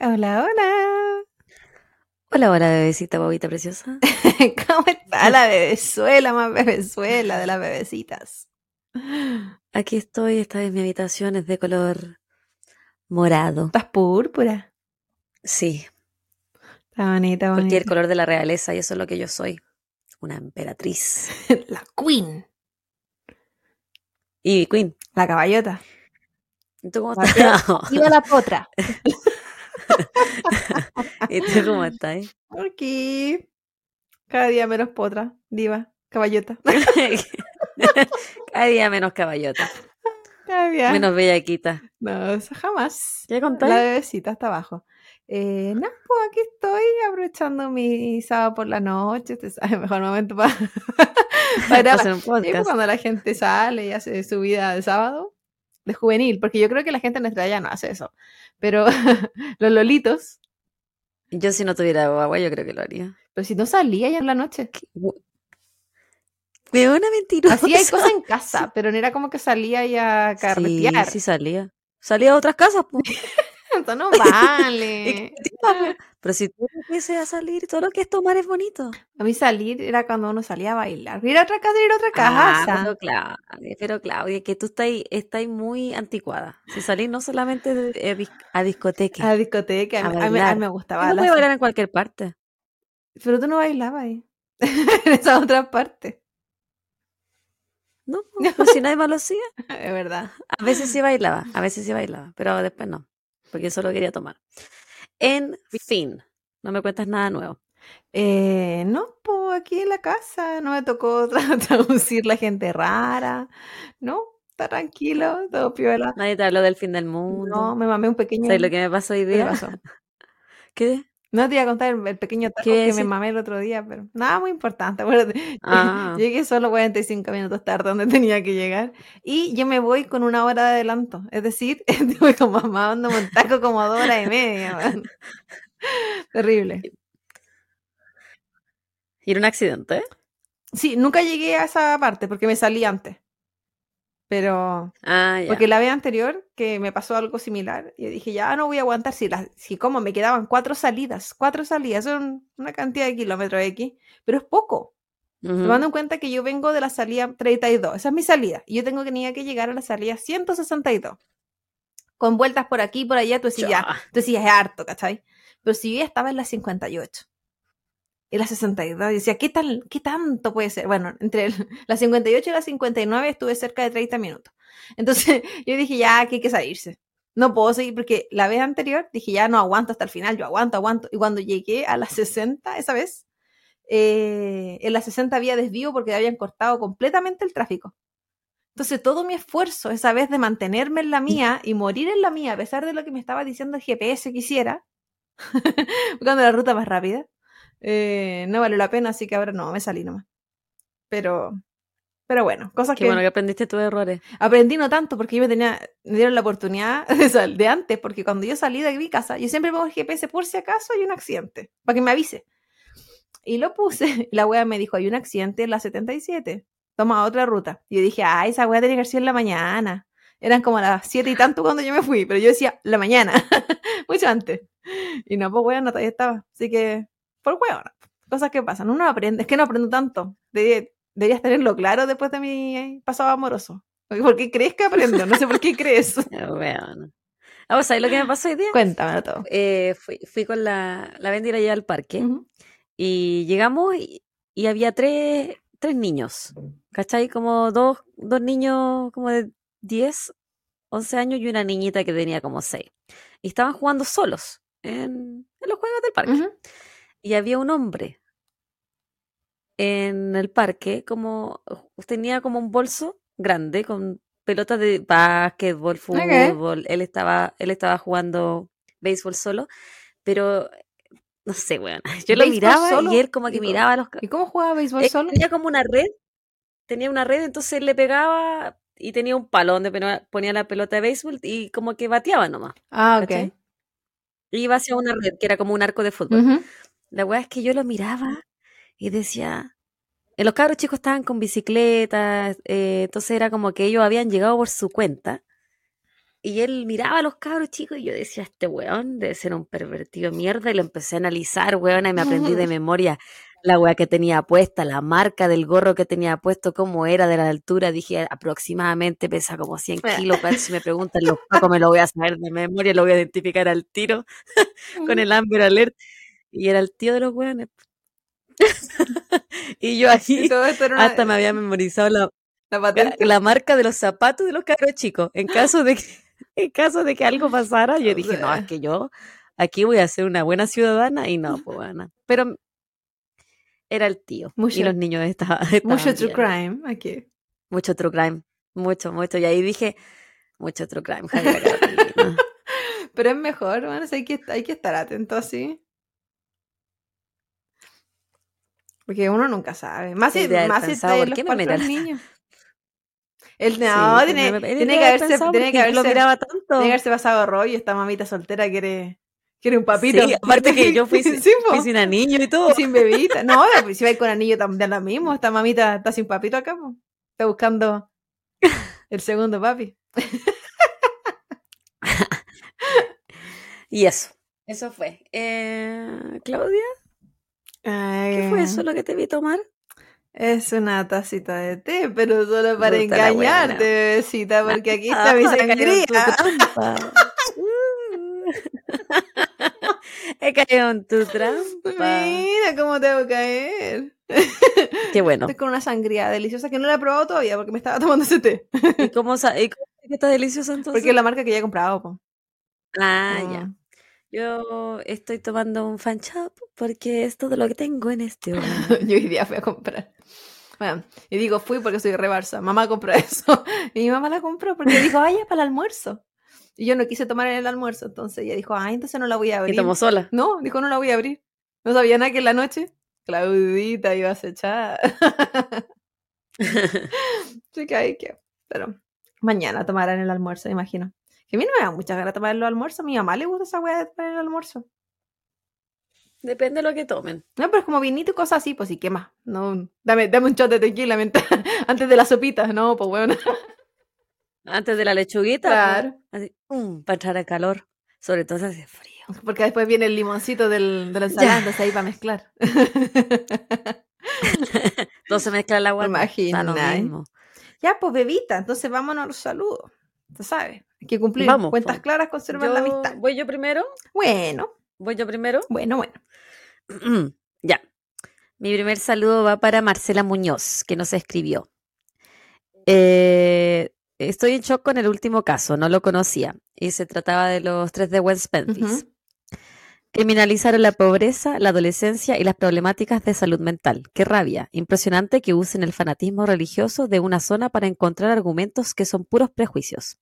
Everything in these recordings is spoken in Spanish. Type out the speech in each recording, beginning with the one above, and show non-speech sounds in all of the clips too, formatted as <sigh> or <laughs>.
Hola, hola. Hola, hola, bebecita, bobita preciosa. <laughs> ¿Cómo está la bebezuela más bebezuela de las bebecitas? Aquí estoy, esta vez mi habitación es de color morado. ¿Estás púrpura? Sí, Está bonita, bonita. cualquier color de la realeza y eso es lo que yo soy. Una emperatriz. <laughs> La queen. Y Queen, La caballota. ¿y tú cómo estás? <laughs> Viva la potra. <laughs> ¿Y tú cómo estás? Aquí. Cada día menos potra. Diva. Caballota. <laughs> Cada día menos caballota, Cada día. menos bellaquita. No, eso jamás. ¿Qué La contáis? bebecita está abajo. Eh, no, pues aquí estoy aprovechando mi sábado por la noche. Este es el mejor momento <laughs> para, para. Hacer un Sí, pues, cuando la gente sale y hace su vida de sábado, de juvenil, porque yo creo que la gente en nuestra edad ya no hace eso. Pero <laughs> los lolitos, Yo si no tuviera guagua, yo creo que lo haría. pero si no salía ya en la noche. Weona mentirosa. Así hay cosas en <laughs> casa, pero no era como que salía ya a Sí, carretear. sí salía. Salía a otras casas, pues. No <laughs> vale. Pero si tú empieces a salir, todo lo que es tomar es bonito. A mí salir era cuando uno salía a bailar. Ir a otra casa, ir a otra Ah, casa. pero Claudia, pero Claudia, que tú estás, estás muy anticuada. Si salís no solamente de- eh, a discoteca, A discoteca. A A, mí- a mí, a bailar. mí me gustaba. no la- puedes bailar en cualquier parte. Pero tú no bailabas ahí. <laughs> en esa otra parte. No, <laughs> pues si nadie más lo hacía. Es verdad. A veces sí bailaba, a veces sí bailaba, pero después no, porque solo quería tomar. En fin, no me cuentas nada nuevo. Eh, no, pues aquí en la casa no me tocó <laughs> tra- traducir la gente rara. No, está tranquilo, todo piola. Nadie te habló del fin del mundo. No, me mamé un pequeño. ¿Sabes lo que me pasó hoy ¿Qué día? pasó? <laughs> ¿Qué? No te iba a contar el, el pequeño taco ¿Qué que me mamé el otro día, pero nada muy importante. <laughs> acuérdate. Ah. Llegué solo 45 minutos tarde donde <laughs> tenía que llegar y yo me voy con una hora de adelanto. Es decir, <laughs> estuve con mamá un taco como dos horas y media. Terrible. ¿Y era un accidente? Sí, nunca llegué a esa parte porque me salí antes. Pero Ah, ya. Porque la vez anterior que me pasó algo similar, yo dije, ya no voy a aguantar si, las si como me quedaban cuatro salidas, cuatro salidas, son una cantidad de kilómetros X, pero es poco. Tomando en cuenta que yo vengo de la salida 32, esa es mi salida, y yo tengo que, tenía que llegar a la salida 162. Con vueltas por aquí y por allá, tú decías, ya, Ya. tú decías, es harto, ¿cachai? Pero si yo ya estaba en la 58, en la 62, y decía, ¿qué, tal, ¿qué tanto puede ser? Bueno, entre el- la 58 y la 59 estuve cerca de 30 minutos. Entonces <laughs> yo dije, ya, aquí hay que salirse. No puedo seguir porque la vez anterior dije, ya no aguanto hasta el final, yo aguanto, aguanto. Y cuando llegué a la 60, esa vez, eh, en la 60 había desvío porque habían cortado completamente el tráfico. Entonces todo mi esfuerzo esa vez de mantenerme en la mía y morir en la mía, a pesar de lo que me estaba diciendo el GPS que hiciera, <laughs> buscando la ruta más rápida, eh, no valió la pena, así que ahora no, me salí nomás. Pero, pero bueno, cosas Qué que bueno que aprendiste tus errores. aprendí no tanto porque yo me tenía, me dieron la oportunidad <laughs> de, sal- de antes, porque cuando yo salí de mi casa, yo siempre pongo el GPS por si acaso hay un accidente, para que me avise. Y lo puse, y <laughs> la wea me dijo, hay un accidente en la 77, toma otra ruta. Y yo dije, ah, esa wea tenía que sido en la mañana. Eran como las 7 y tanto cuando yo me fui, pero yo decía, la mañana, <laughs> mucho antes. Y no, pues wea, no, todavía estaba. Así que, por wea, cosas que pasan. Uno aprende, es que no aprendo tanto. Debería- deberías tenerlo claro después de mi eh, pasado amoroso. ¿Por qué crees que aprendo? No sé por qué crees. <laughs> Bueno. Ah, ¿sabes lo que me pasó hoy día? Cuéntamelo todo. Eh, fui, fui con la, la Bendy allá al parque y llegamos y, y había tres, tres niños, ¿cachai? Como dos, dos niños como de 10, 11 años y una niñita que tenía como 6. Y estaban jugando solos en, en los juegos del parque. Y había un hombre en el parque, como tenía como un bolso grande con pelotas de básquetbol, fútbol. Él estaba, él estaba jugando béisbol solo, pero no sé, weón. <laughs> Yo lo ¿Béisbol miraba solo? y él como que ¿Y cómo- miraba los. ¿Y cómo jugaba béisbol Él solo? Tenía como una red, tenía una red, entonces él le pegaba y tenía un palo donde ponía- la pelota de béisbol y como que bateaba nomás. Ah, ok. ¿cachai? Iba hacia una red que era como un arco de fútbol. La weá es que yo lo miraba y decía, eh, los cabros chicos estaban con bicicletas, eh, entonces era como que ellos habían llegado por su cuenta. Y él miraba a los cabros chicos y yo decía, este weón debe ser un pervertido mierda. Y lo empecé a analizar, weón, y me aprendí de <laughs> memoria la weá que tenía puesta, la marca del gorro que tenía puesto, cómo era de la altura. Dije, aproximadamente pesa como 100 kilos. Pero si me <laughs> preguntan los pacos, me lo voy a saber de memoria, lo voy a identificar al tiro <laughs> con el Amber Alert. Y era el tío de los weones. <laughs> y yo <laughs> aquí hasta me había memorizado la, la, marca de los zapatos de los cabros chicos. En caso de que, <laughs> en caso de que algo pasara, yo dije, no, es que yo aquí voy a ser una buena ciudadana y no, pues bueno. Pero era el tío. y los niños estaban. mucho true crime aquí. Mucho true crime. Mucho, mucho. Y ahí dije, mucho true crime. Pero es mejor, bueno, hay, que, hay que estar atento así. Porque uno nunca sabe. Más si, más si está ¿por qué me niños. Él no, tiene, tiene, que haberse, tiene que haberse, lo miraba tanto. Tiene que haberse pasado rollo. Esta mamita soltera quiere, quiere un papito. Sí, aparte que yo <laughs> fui, sin, fui sin anillo y todo. Sin bebita. No, <laughs> pues, si va con anillo también lo mismo. Esta mamita está sin papito acá. Está buscando el segundo papi. <laughs> y eso. Eso fue. Eh, Claudia. ¿Qué fue eso lo que te vi tomar? Es una tacita de té, pero solo para engañarte, bebecita, porque aquí está mi sangría. <laughs> He caído en tu trampa. Mira cómo tengo que caer. Qué bueno. Estoy con una sangría deliciosa que no la he probado todavía porque me estaba tomando ese té. ¿Y cómo, y cómo que está deliciosa entonces? Porque es la marca que ya he comprado. Ah, ya. Yo estoy tomando un fan shop porque es todo lo que tengo en este <laughs> momento. Yo hoy día fui a comprar. Bueno, y digo fui porque soy rebarsa. Mamá compró <laughs> eso. Y mi mamá la compró porque dijo, ay, es para el almuerzo. Y yo no quise tomar en el almuerzo. Entonces ella dijo, ay, entonces no la voy a abrir. ¿Y tomó sola? No, dijo, no la voy a abrir. No sabía nada que en la noche Claudita iba a echar. <laughs> Así que hay que. Pero mañana tomarán el almuerzo, imagino. Que a mí no me da mucha ganas de tomar el almuerzo. A mi mamá le gusta esa weá de tomar el almuerzo. Depende de lo que tomen. No, pero es como vinito y cosas así, pues sí, ¿qué más? No, dame, dame un shot de tequila <laughs> antes de la sopita, no, pues bueno. Antes de la lechuguita. Pues, claro. así, um, para echar el calor. Sobre todo si hace frío. Porque después viene el limoncito del, de la ensalada, entonces ahí para mezclar. <laughs> entonces mezcla el agua. <laughs> Imagina. Ya, pues bebita, entonces vámonos a los saludos. Tú sabes. Hay que cumplir cuentas claras, conservar la amistad. ¿Voy yo primero? Bueno. ¿Voy yo primero? Bueno, bueno. <clears throat> ya. Mi primer saludo va para Marcela Muñoz, que nos escribió. Eh, estoy en shock con el último caso, no lo conocía. Y se trataba de los tres de West Memphis. Criminalizaron la pobreza, la adolescencia y las problemáticas de salud mental. Qué rabia. Impresionante que usen el fanatismo religioso de una zona para encontrar argumentos que son puros prejuicios.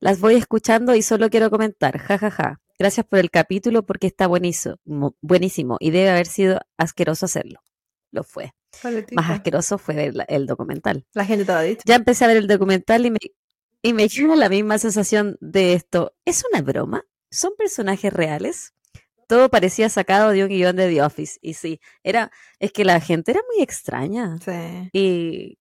Las voy escuchando y solo quiero comentar, jajaja. Ja, ja. Gracias por el capítulo porque está buenísimo, buenísimo y debe haber sido asqueroso hacerlo. Lo fue. Más asqueroso fue el, documental. La gente te lo ha dicho. Ya empecé a ver el documental y me, y me <laughs> la misma sensación de esto. ¿Es una broma? ¿Son personajes reales? Todo parecía sacado de un guion de The Office. Y sí, era, es que la gente era muy extraña. Sí. Y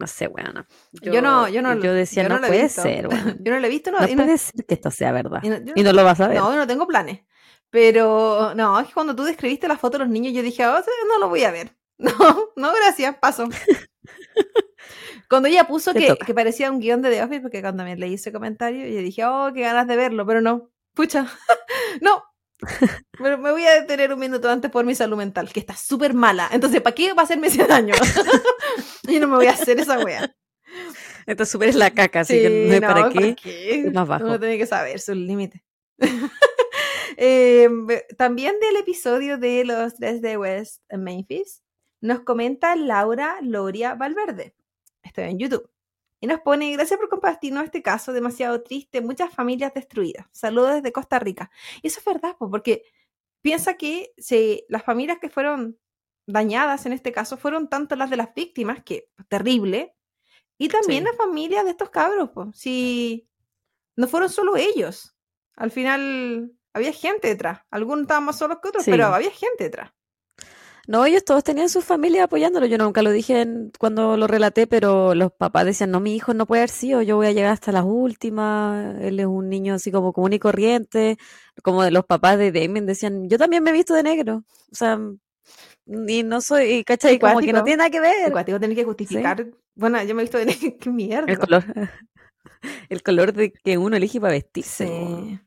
no sé, bueno. Yo, no, yo no, yo decía, no, puede ser, bueno. <laughs> Yo no lo he visto, no. No puede ser que esto sea verdad. Y no, lo vas a ver. No, no tengo planes. Pero, no, es que cuando tú describiste la foto de los niños, yo dije, oh, no lo voy a ver. <laughs> No, no, gracias, paso. <laughs> cuando ella puso que, que, parecía un guion de The Office, porque cuando me leí ese comentario, yo dije, oh, qué ganas de verlo, pero no. Pucha, <laughs> no, pero me voy a detener un minuto antes por mi salud mental, que está súper mala. Entonces, ¿para qué va a hacerme ese daño? <laughs> Yo no me voy a hacer esa wea. Esto súper es la caca, así que no, para, qué? Es más bajo. Uno tiene que saber sus límites. <laughs> Em, también del episodio de los tres de West Memphis, nos comenta Laura Loria Valverde. Estoy en YouTube. Y nos pone, gracias por compartirnos este caso demasiado triste, muchas familias destruidas. Saludos desde Costa Rica. Y eso es verdad, porque piensa que las familias que fueron dañadas en este caso fueron tanto las de las víctimas, que terrible, y también las familias de estos cabros. Pues. Si no fueron solo ellos, al final había gente detrás. Algunos estaban más solos que otros, pero había gente detrás. No, ellos todos tenían su familia apoyándolo. Yo nunca lo dije en- cuando lo relaté, pero los papás decían, no, mi hijo no puede haber sido, yo voy a llegar hasta las últimas. Él es un niño así como común y corriente. Como de los papás de Damien decían, yo también me he visto de negro. O sea, y no soy, y, ¿cachai? Como que no tiene nada que ver. cuático tiene que justificar. Bueno, yo me he visto de negro. <laughs> ¡Qué mierda! El color, <laughs> el color de que uno elige para vestirse. Sí.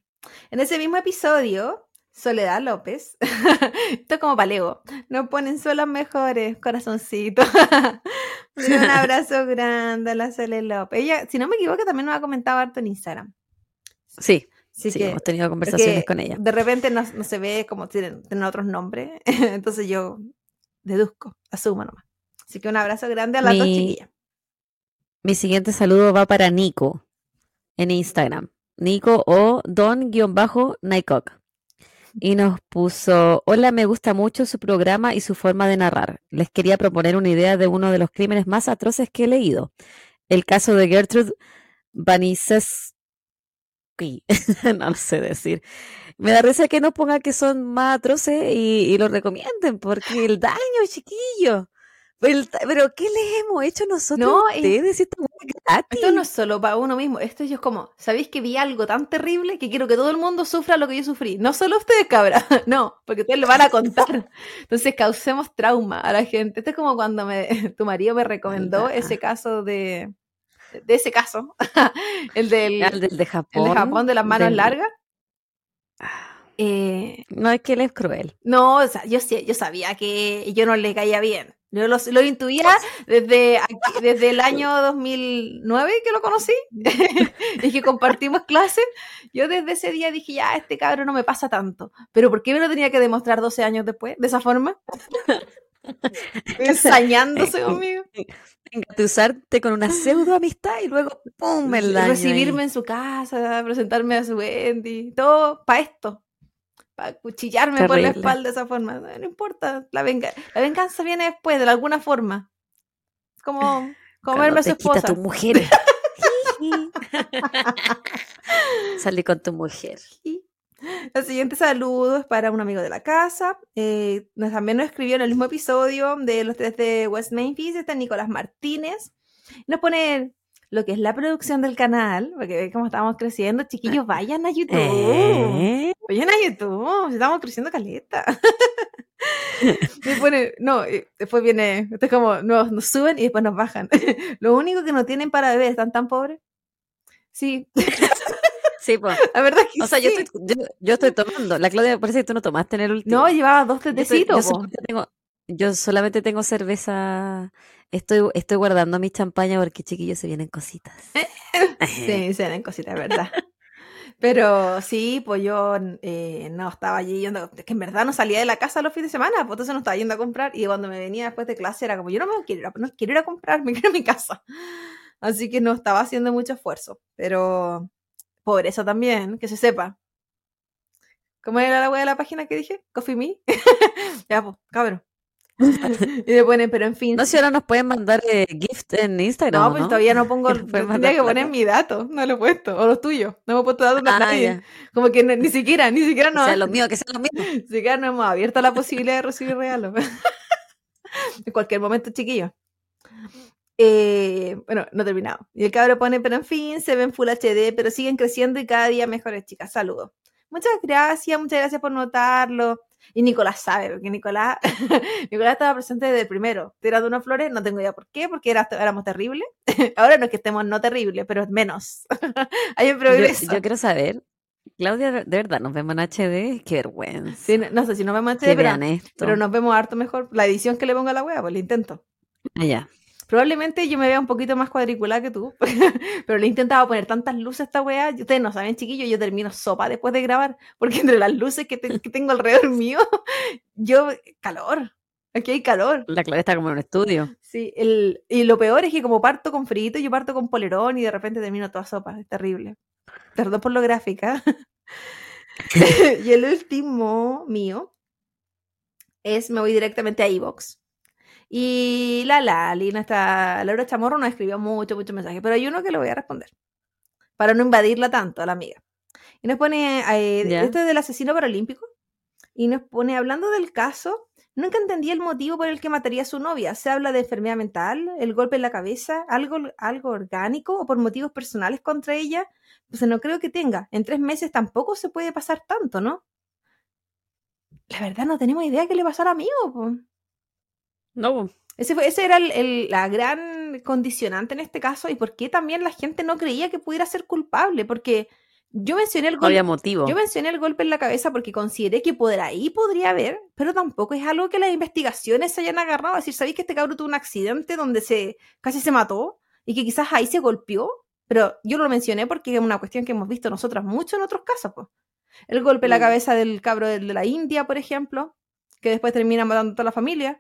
En ese mismo episodio, Soledad López, <laughs> esto es como palego, nos ponen solo los mejores, corazoncito. <laughs> un abrazo grande a la Sole López. Ella, si no me equivoco, también nos ha comentado harto en Instagram. Sí, Así sí, que, hemos tenido conversaciones con ella. De repente no, no se ve como tienen, tienen otros nombres, <laughs> entonces yo deduzco, asumo nomás. Así que un abrazo grande a las dos Mi- chiquillas. Mi siguiente saludo va para Nico en Instagram. Nico o Don-Nycock. Y nos puso, hola, me gusta mucho su programa y su forma de narrar. Les quería proponer una idea de uno de los crímenes más atroces que he leído. El caso de Gertrude Baniszewski. <laughs> no lo sé decir. Me da risa que nos pongan que son más atroces y, y lo recomienden, porque el daño, chiquillo. Pero ¿qué les hemos hecho nosotros No, a ustedes? Es. Esto no es solo para uno mismo, esto es como, ¿sabéis que vi algo tan terrible que quiero que todo el mundo sufra lo que yo sufrí? No solo ustedes, cabra, <laughs> no, porque ustedes lo van a contar. Entonces causemos trauma a la gente. Esto es como cuando me, <laughs> tu marido me recomendó ese caso de, de ese caso, <laughs> el del, Ah, el del de Japón. el de Japón de las manos del- largas. Eh, No, es que él es cruel. no, o sea, yo, yo sabía que yo no le caía bien. Yo lo, lo intuía desde, aquí- desde el año 2009 que lo conocí <laughs> y que compartimos clases. Yo desde ese día dije, ya, este cabrón no me pasa tanto. Pero ¿por qué me lo tenía que demostrar 12 años después? De esa forma. Ensañándose conmigo. Engatusarte con una pseudo amistad y luego ¡pum! el daño Recibirme ahí. en su casa, presentarme a su Wendy, todo para esto. Para cuchillarme por la espalda de esa forma. No, no importa, la, venga- la venganza viene después, de alguna forma. Es como comerme a su te quita esposa. tu mujer. <laughs> Salí con tu mujer. El siguiente saludo es para un amigo de la casa. Eh, nos, también nos escribió en el mismo episodio de los tres de West Memphis, está Nicolás Martínez. Nos pone lo que es la producción del canal, porque ve cómo estamos creciendo. Chiquillos, vayan a YouTube. ¿Eh? Vayan a YouTube, estamos creciendo caleta. <laughs> Pone, no, después viene, esto es como, nos, nos suben y después nos bajan. <laughs> Lo único que no tienen para beber, ¿están tan pobres? Sí, Sí, pues. la verdad es que O sea, yo, estoy, yo, yo estoy tomando. La Claudia parece que tú no tomaste en el último. No, llevaba dos Yo estoy- tetecitos. yo, solamente tengo, yo solamente tengo cerveza. Estoy, estoy guardando mi champaña porque chiquillos se vienen cositas. <laughs> Sí, se ven cositas, ¿verdad? Pero sí, pues yo eh, no estaba allí yendo, es que en verdad no salía de la casa los fines de semana, pues entonces no estaba yendo a comprar y cuando me venía después de clase era como, yo no me quiero ir a, ir a comprar, me quiero a mi casa. Así que no estaba haciendo mucho esfuerzo, pero por eso también, que se sepa. ¿Cómo era la web de la página que dije? Coffee Me. <laughs> ya, pues, cabrón. <laughs> y me ponen, pero en fin. No, si ahora nos pueden mandar eh, gift en Instagram. No, ¿o pues todavía no pongo, <laughs> tendría que poner mi dato, no lo he puesto, o los tuyos, no me he puesto datos Ah, nadie. Como que ni siquiera, ni siquiera no, sea lo mío, que sea lo mío. <laughs> ni siquiera no hemos abierto la posibilidad de recibir regalos. en cualquier momento, chiquillos. Eh, bueno, no he terminado. Y el cabro pone, pero en fin, se ven Full HD, pero siguen creciendo y cada día mejores, chicas. Saludos. Muchas gracias, muchas gracias por notarlo. Y Nicolás sabe, porque Nicolás, <laughs> Nicolás estaba presente desde el primero. Tirando unas flores, no tengo idea por qué, porque era- éramos terribles. <laughs> Ahora no es que estemos no terribles, pero menos. <laughs> Hay un Yo, progreso. yo quiero saber, Claudia, de verdad, nos vemos en HD. Qué vergüenza. Sí, no, no sé si nos vemos verano. vean esto. Pero nos vemos harto mejor. La edición que le pongo a la wea, pues le intento. Ah, ya. Probablemente yo me vea un poquito más cuadriculada que tú, <laughs> pero le he intentado poner tantas luces a esta wea. y Ustedes no saben, chiquillos, yo termino sopa después de grabar, porque entre las luces que, te- que tengo alrededor <laughs> mío, yo, calor. Aquí hay calor. La Claudia está como en un estudio. Sí, el, y lo peor es que como parto con frito, yo parto con polerón y de repente termino toda sopa. Es terrible. Perdón por lo gráfica. <laughs> y el último mío es, me voy directamente a iVox. Y la Lali, nuestra Laura Chamorro, nos escribió mucho, mucho mensaje, pero hay uno que lo voy a responder, para no invadirla tanto a la amiga. Y nos pone, eh, esto es del asesino paralímpico, y nos pone, hablando del caso, Nunca entendí el motivo por el que mataría a su novia. Se habla de enfermedad mental, el golpe en la cabeza, algo, algo orgánico o por motivos personales contra ella. Pues no creo que tenga. En tres meses tampoco se puede pasar tanto, ¿no? La verdad no tenemos idea qué le pasó al amigo. po. No. Ese, fue, ese era el- el- la gran condicionante en este caso y por qué también la gente no creía que pudiera ser culpable. Porque yo mencioné el golpe. había motivo. Yo mencioné el golpe en la cabeza porque consideré que por ahí podría haber, pero tampoco es algo que las investigaciones se hayan agarrado. Es decir, ¿sabéis que este cabrón tuvo un accidente donde se casi se mató y que quizás ahí se golpeó? Pero yo lo mencioné porque es una cuestión que hemos visto nosotras mucho en otros casos. po. El golpe en la Mm. cabeza del cabro de de la India, por ejemplo, que después termina matando a toda la familia.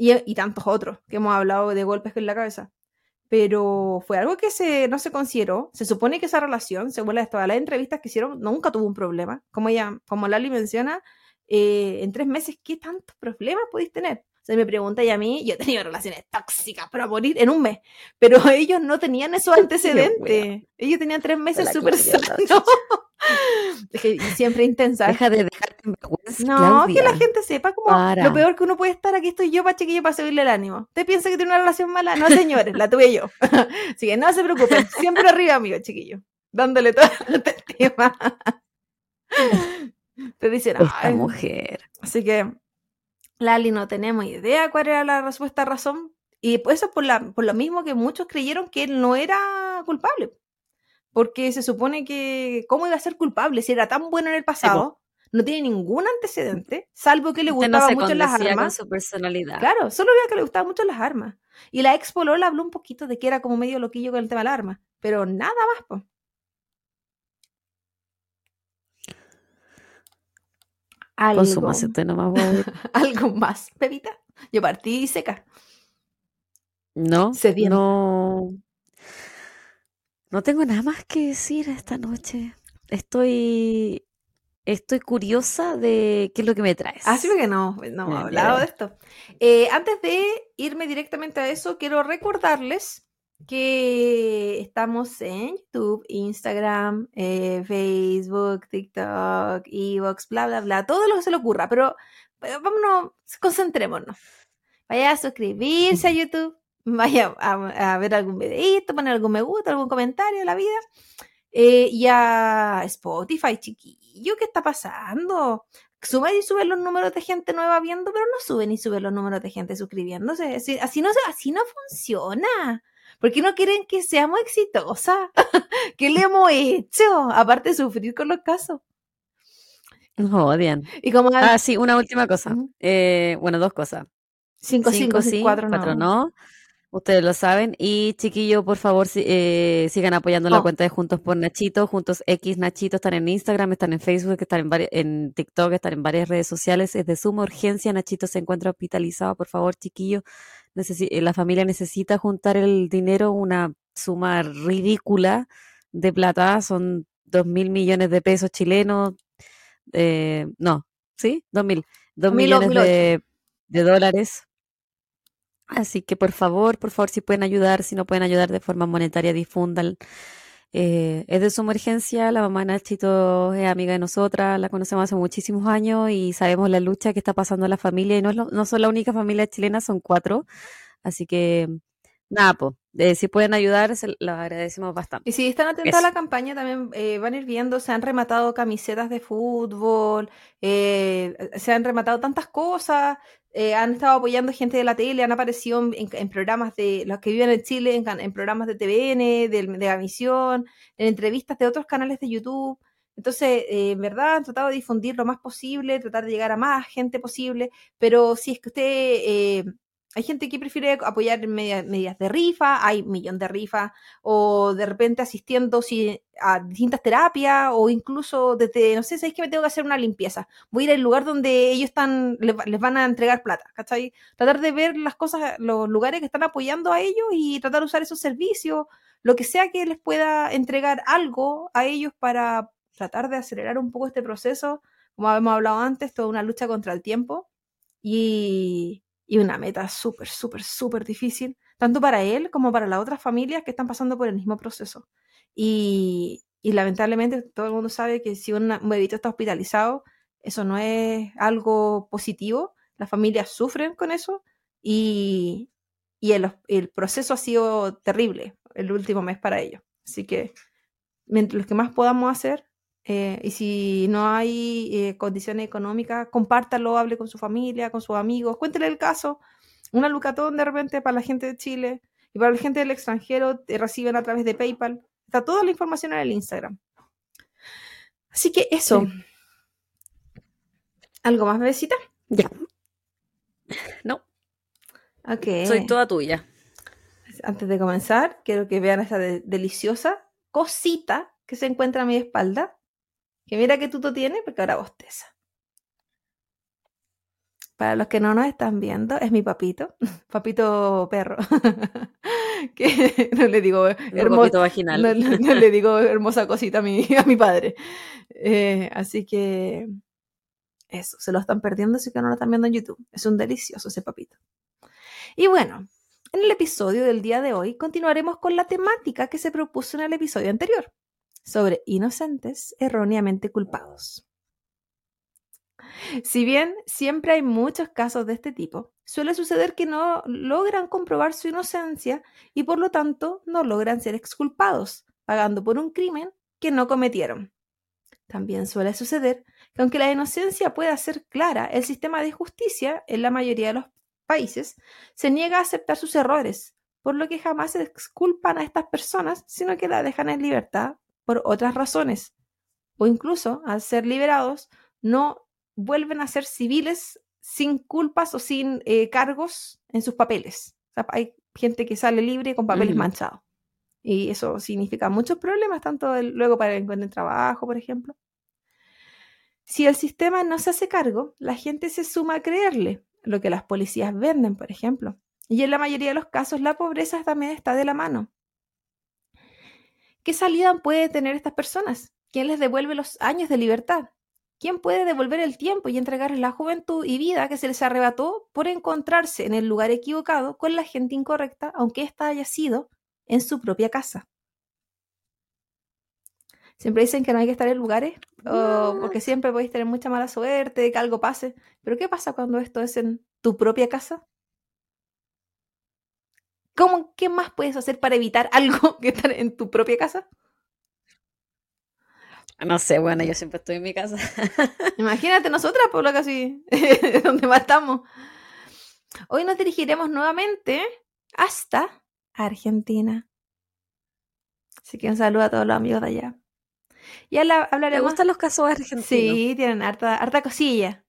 Y, y tantos otros que hemos hablado de golpes en la cabeza pero fue algo que se, no se consideró. Se supone que esa relación, según las, todas las entrevistas que hicieron, nunca tuvo un problema. Como ella, como Lali menciona, eh, en tres meses, ¿qué tantos problemas podéis tener? O sea, me pregunta y a mí, yo he tenido relaciones tóxicas para morir en un mes, pero <laughs> ellos no tenían esos <laughs> antecedentes. Ellos tenían tres meses súper <laughs> sanos. Siempre intensa. Deja de dejarte No, que la gente sepa como Para. lo peor que uno puede estar, aquí estoy yo para chiquillo para subirle el ánimo. ¿Usted piensa que tiene una relación mala? No, señores, la tuve yo. <laughs> Así que no se preocupen, siempre arriba, amigo, chiquillo. Dándole todo <laughs> el tema. Te dicen, Esta mujer. Así que, Lali, no tenemos idea cuál era la respuesta razón. Y pues eso por, la, por lo mismo que muchos creyeron que él no era culpable. Porque se supone que, ¿cómo iba a ser culpable si era tan bueno en el pasado? No tiene ningún antecedente, salvo que le no gustaba se mucho las condecía con armas. su personalidad. Claro, solo veo que le gustaban mucho las armas. Y la ex Polola habló un poquito de que era como medio loquillo con el tema de las armas. Pero nada más, pues. Algo, nomás, <laughs> algo más, Pepita. Yo partí seca. No, Sedienta. no. No tengo nada más que decir esta noche. Estoy, estoy curiosa de qué es lo que me traes. Así que no, no hemos hablado de esto. Eh, antes de irme directamente a eso, quiero recordarles que estamos en YouTube, Instagram, eh, Facebook, TikTok, Evox, bla, bla, bla, todo lo que se le ocurra, pero eh, vámonos, concentrémonos. Vaya a suscribirse a YouTube, vaya a, a ver algún videito, poner algún me gusta, algún comentario de la vida. Eh, y a Spotify, chiquillo, ¿qué está pasando? Sube y sube los números de gente nueva viendo, pero no suben y suben los números de gente suscribiéndose. Así, así no, así no funciona. ¿Por qué no quieren que seamos exitosas? <laughs> ¿Qué le hemos hecho? Aparte de sufrir con los casos. Nos odian. Y como Ah, sí, una última cosa. Eh, bueno, dos cosas. 5, Cinco 5, sí, 4 cuatro no. Ustedes lo saben. Y chiquillos, por favor, si- eh, sigan apoyando la Oh. cuenta de Juntos por Nachito. Juntos X Nachito están en Instagram, están en Facebook, están en, en TikTok, están en varias redes sociales. Es de suma urgencia. Nachito se encuentra hospitalizado. Por favor, chiquillos, necesi- eh, la familia necesita juntar el dinero, una suma ridícula de plata. Son dos mil millones de pesos chilenos. eh, no, ¿sí? Dos mil. Dos 2000 o millones de, de dólares. Así que por favor, por favor, si pueden ayudar, si no pueden ayudar de forma monetaria, difundan. Eh, es de suma urgencia, la mamá de Nachito es amiga de nosotras, la conocemos hace muchísimos años y sabemos la lucha que está pasando la familia y no, es lo- no son la única familia chilena, son cuatro. Así que, nada, pues, si pueden ayudar, se lo agradecemos bastante. Y si están atentos a la campaña, también eh, van a ir viendo, se han rematado camisetas de fútbol, eh, se han rematado tantas cosas, eh, han estado apoyando gente de la tele, han aparecido en, programas de los que viven en Chile, en, en programas de TVN, de, de la misión, en entrevistas de otros canales de YouTube. Entonces, eh, en verdad, han tratado de difundir lo más posible, tratar de llegar a más gente posible, pero si es que usted eh, hay gente que prefiere apoyar media- medidas de rifa, hay millón de rifas, o de repente asistiendo si- a distintas terapias, o incluso desde, no sé, sabéis que me tengo que hacer una limpieza. Voy a ir al lugar donde ellos están, les, les van a entregar plata, ¿cachai? Tratar de ver las cosas, los lugares que están apoyando a ellos y tratar de usar esos servicios, lo que sea que les pueda entregar algo a ellos para tratar de acelerar un poco este proceso. Como habíamos hablado antes, toda una lucha contra el tiempo y, y una meta súper, súper, súper difícil, tanto para él como para las otras familias que están pasando por el mismo proceso. Y, y lamentablemente todo el mundo sabe que si un bebito está hospitalizado, eso no es algo positivo. las familias sufren con eso y, y el, el proceso ha sido terrible el último mes para ellos. Así que mientras los que más podamos hacer, eh, y si no hay eh, condiciones económicas, compártalo, hable con su familia, con sus amigos, cuéntele el caso. Una lucatón de repente para la gente de Chile y para la gente del extranjero te reciben a través de PayPal. Está toda la información en el Instagram. Así que eso. ¿Algo más, bebecita? Ya. No, Ok. soy toda tuya. Antes de comenzar, quiero que vean esta de- deliciosa cosita que se encuentra a mi espalda. Que mira qué tuto tiene, porque ahora bosteza. Para los que no nos están viendo, es mi papito, <laughs> papito perro. <laughs> que <laughs> no le digo hermoso, vaginal. no, no- no le digo hermosa cosita a mi, a mi padre. Eh, así que eso, se lo están perdiendo si que no lo están viendo en YouTube. Es un delicioso ese papito. Y bueno, en el episodio del día de hoy continuaremos con la temática que se propuso en el episodio anterior, sobre inocentes erróneamente culpados. Si bien siempre hay muchos casos de este tipo, suele suceder que no logran comprobar su inocencia y por lo tanto no logran ser exculpados, pagando por un crimen que no cometieron. También suele suceder que aunque la inocencia pueda ser clara, el sistema de justicia en la mayoría de los países se niega a aceptar sus errores, por lo que jamás se exculpan a estas personas, sino que las dejan en libertad por otras razones. O incluso, al ser liberados, no vuelven a ser civiles sin culpas o sin eh, cargos en sus papeles. O sea, hay gente que sale libre con papeles manchados. Y eso significa muchos problemas, tanto el- luego para el encuentro de trabajo, por ejemplo. Si el sistema no se hace cargo, la gente se suma a creerle, lo que las policías venden, por ejemplo. Y en la mayoría de los casos la pobreza también está de la mano. ¿Qué salida pueden tener estas personas? ¿Quién les devuelve los años de libertad? ¿Quién puede devolver el tiempo y entregarles la juventud y vida que se les arrebató por encontrarse en el lugar equivocado con la gente incorrecta, aunque ésta haya sido en su propia casa? Siempre dicen que no hay que estar en lugares, o porque siempre podéis tener mucha mala suerte, que algo pase. Pero ¿qué pasa cuando esto es en tu propia casa? ¿Cómo, ¿Qué más puedes hacer para evitar <laughs> algo que estar en tu propia casa? No sé, bueno, yo siempre estoy en mi casa. <laughs> Imagínate nosotras, por lo así, donde más estamos. Hoy nos dirigiremos nuevamente hasta Argentina. Así que un saludo a todos los amigos de allá. Y habla- ¿Te hablaremos. gustan los casos argentinos? Sí, tienen harta, harta cosilla.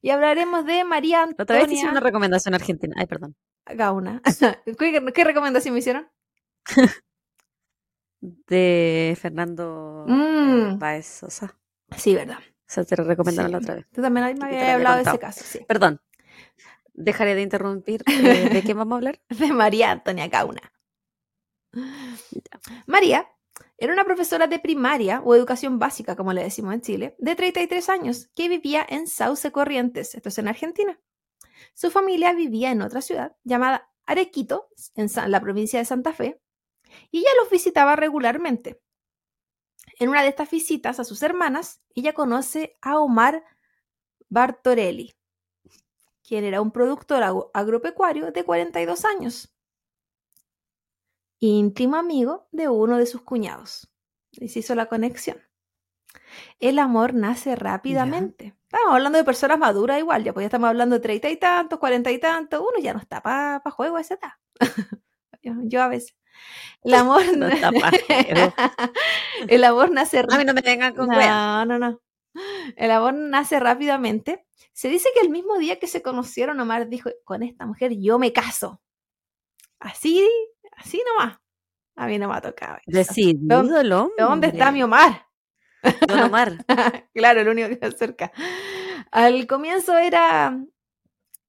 Y hablaremos de María La otra vez hice Antonia una recomendación argentina. Ay, perdón. Gauna. <laughs> ¿Qué, qué recomendación me hicieron? <laughs> De Fernando Mm. eh, Baez Sosa. Sí, verdad. Esa te la recomendaron Sí. la otra vez. Tú también me habías había hablado de ese caso, sí. Perdón. Dejaré de interrumpir. Eh, ¿De qué <laughs> vamos a hablar? de María Antonia Gauna. María era una profesora de primaria o educación básica, como le decimos en Chile, de 33 años, que vivía en Sauce Corrientes, esto es en Argentina. Su familia vivía en otra ciudad llamada Arequito, en la provincia de Santa Fe, y ella los visitaba regularmente. En una de estas visitas a sus hermanas, ella conoce a Omar Bartorelli, quien era un productor agro- agropecuario de 42 años, íntimo amigo de uno de sus cuñados. Y se hizo la conexión. El amor nace rápidamente. Estamos hablando de personas maduras igual, ya pues ya estamos hablando de treinta y tantos, cuarenta y tantos, uno ya no está para juego a esa edad. <laughs> yo, yo a veces. El amor, <laughs> No está pa' juego. <laughs> el amor nace A mí no me vengan con no, no, no. El amor nace rápidamente. Se dice que el mismo día que se conocieron, Omar dijo, con esta mujer yo me caso. Así, así nomás. A mí no me ha tocado. Decidido el hombre. ¿De dónde está mi Omar? Don Omar. <laughs> claro, el único que se acerca. Al comienzo era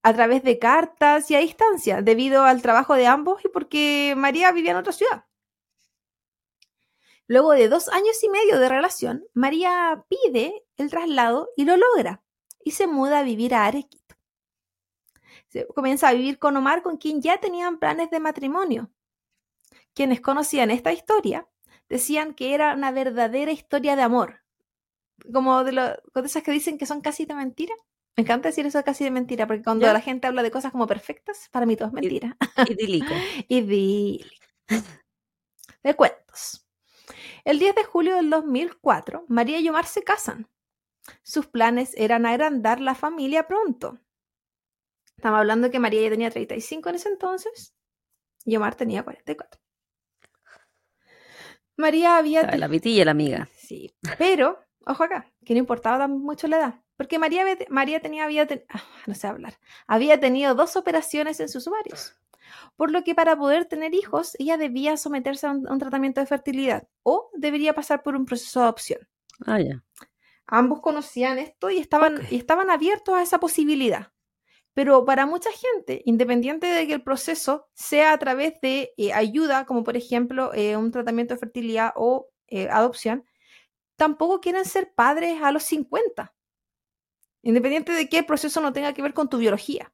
a través de cartas y a distancia, debido al trabajo de ambos y porque María vivía en otra ciudad. Luego de dos años y medio de relación, María pide el traslado y lo logra, y se muda a vivir a Arequito. Se comienza a vivir con Omar, con quien ya tenían planes de matrimonio. Quienes conocían esta historia decían que era una verdadera historia de amor, como de, lo, de esas que dicen que son casi de mentira. Me encanta decir eso casi de mentira, porque cuando ¿Ya? la gente habla de cosas como perfectas, para mí todo es mentira. Idílico. <laughs> Idílico. De cuentos. El 10 de julio del 2004, María y Omar se casan. Sus planes eran agrandar la familia pronto. Estamos hablando que María ya tenía 35 en ese entonces y Omar tenía 44. María había... Estaba La pitilla, la amiga. Sí, pero, ojo acá, que no importaba tan mucho la edad, porque María, María tenía, había, ten- ah, no sé hablar, había tenido dos operaciones en sus ovarios, por lo que para poder tener hijos, ella debía someterse a un, a un tratamiento de fertilidad o debería pasar por un proceso de adopción. Ah, ya. Ambos conocían esto y estaban, y estaban abiertos a esa posibilidad. Pero para mucha gente, independiente de que el proceso sea a través de eh, ayuda, como por ejemplo eh, un tratamiento de fertilidad o eh, adopción, tampoco quieren ser padres a los 50. Independiente de que el proceso no tenga que ver con tu biología.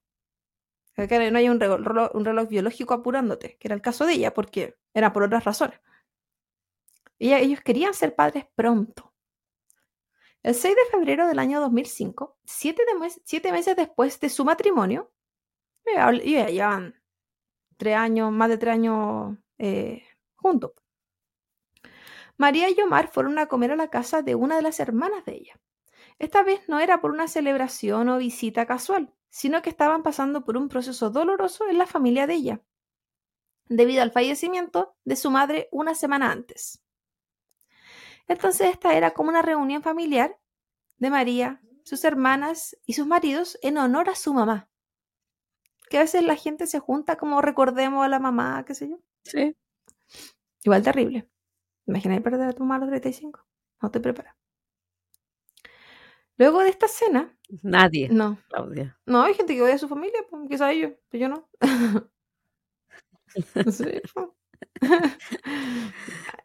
Que no haya un reloj, reloj- un reloj biológico apurándote, que era el caso de ella, porque era por otras razones. Ella- ellos querían ser padres pronto. El 6 de febrero del año 2005, siete, siete meses después de su matrimonio, y ya llevan tres años, más de tres años eh, juntos. María y Omar fueron a comer a la casa de una de las hermanas de ella. Esta vez no era por una celebración o visita casual, sino que estaban pasando por un proceso doloroso en la familia de ella, debido al fallecimiento de su madre una semana antes. Entonces esta era como una reunión familiar de María, sus hermanas y sus maridos en honor a su mamá. Que a veces la gente se junta como recordemos a la mamá, qué sé yo. Sí. Igual terrible. Imagina perder a tu mamá a los 35. No te preparas. Luego de esta cena, Nadie, no, Claudia. no, hay gente que odia a su familia, pues, quizá ellos, pero yo no. <laughs> <laughs> Pues. <laughs>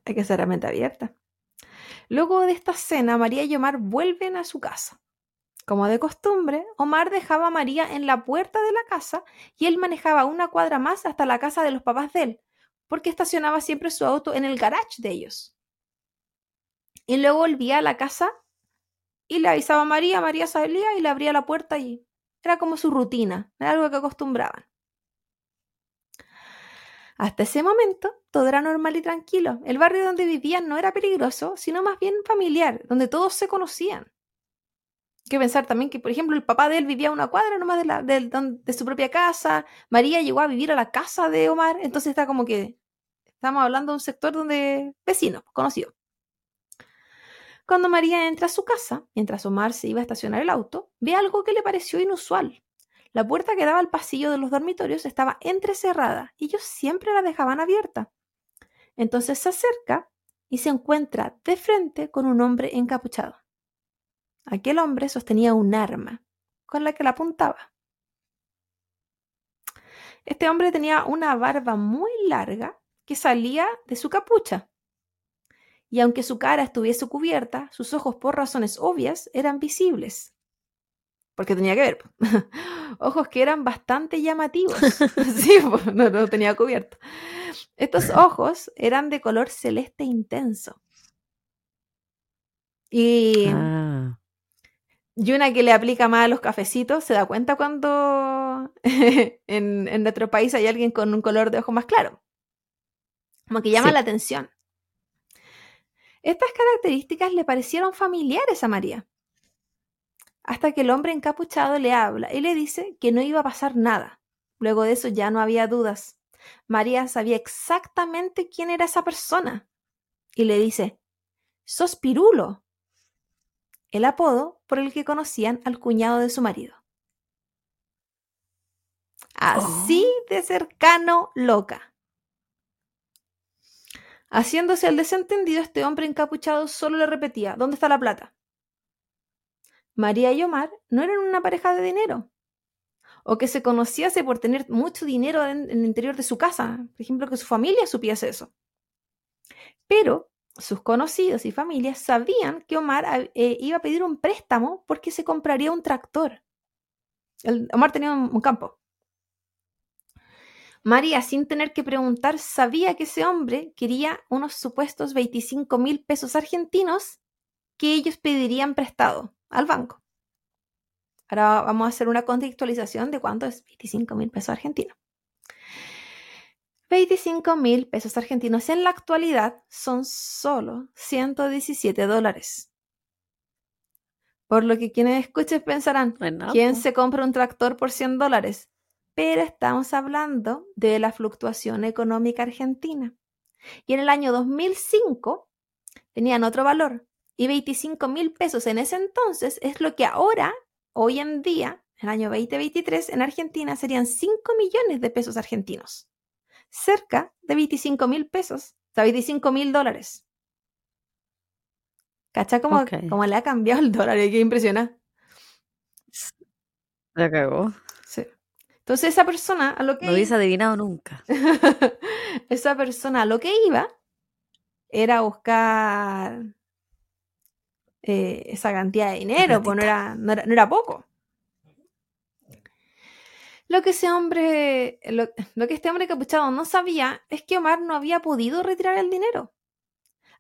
hay que ser realmente abierta. Luego de esta cena, María y Omar vuelven a su casa. Como de costumbre, Omar dejaba a María en la puerta de la casa y él manejaba una cuadra más hasta la casa de los papás de él, porque estacionaba siempre su auto en el garage de ellos. Y luego volvía a la casa y le avisaba a María, María salía y le abría la puerta y era como su rutina, era algo que acostumbraban. Hasta ese momento todo era normal y tranquilo. El barrio donde vivían no era peligroso, sino más bien familiar, donde todos se conocían. Hay que pensar también que, por ejemplo, el papá de él vivía a una cuadra nomás de, la, don- de su propia casa. María llegó a vivir a la casa de Omar, entonces está como que estamos hablando de un sector donde vecino, conocido. Cuando María entra a su casa, mientras Omar se iba a estacionar el auto, ve algo que le pareció inusual. La puerta que daba al pasillo de los dormitorios estaba entrecerrada y ellos siempre la dejaban abierta. Entonces se acerca y se encuentra de frente con un hombre encapuchado. Aquel hombre sostenía un arma con la que la apuntaba. Este hombre tenía una barba muy larga que salía de su capucha. Y aunque su cara estuviese cubierta, sus ojos por razones obvias eran visibles. Porque tenía que ver. <laughs> Ojos que eran bastante llamativos. <laughs> sí, no, no tenía cubierto. Estos <clears throat> ojos eran de color celeste intenso. Y Ah, y una que le aplica más a los cafecitos se da cuenta cuando <laughs> en, en nuestro país hay alguien con un color de ojo más claro. Como que llama Sí. la atención. Estas características le parecieron familiares a María. Hasta que el hombre encapuchado le habla y le dice que no iba a pasar nada. Luego de eso ya no había dudas. María sabía exactamente quién era esa persona. Y le dice, sos Pirulo, el apodo por el que conocían al cuñado de su marido. Así de cercano, loca. Haciéndose el desentendido, este hombre encapuchado solo le repetía, ¿dónde está la plata? María y Omar no eran una pareja de dinero, o que se conociese por tener mucho dinero en, el interior de su casa, por ejemplo, que su familia supiese eso. Pero sus conocidos y familias sabían que Omar eh, iba a pedir un préstamo porque se compraría un tractor. El- Omar tenía un, un campo. María, sin tener que preguntar, sabía que ese hombre quería unos supuestos 25 mil pesos argentinos que ellos pedirían prestado al banco. Ahora vamos a hacer una contextualización de cuánto es 25 mil pesos argentinos. 25 mil pesos argentinos en la actualidad son solo 117 dólares. Por lo que quienes escuchen pensarán, ¿quién se compra un tractor por 100 dólares? Pero estamos hablando de la fluctuación económica argentina. Y en el año 2005 tenían otro valor. Y 25 mil pesos en ese entonces es lo que ahora, hoy en día, en el año 2023, en Argentina serían 5 millones de pesos argentinos. Cerca de 25 mil pesos, o sea, 25 mil dólares. ¿Cacha cómo, le ha cambiado el dólar? Qué impresiona. La cagó. Sí. Entonces esa persona a lo que... No hubiese adivinado nunca. <laughs> esa persona a lo que iba era buscar eh, esa cantidad de dinero, pues no era, no era, poco. Lo que ese hombre, lo, lo, que este hombre capuchado no sabía es que Omar no había podido retirar el dinero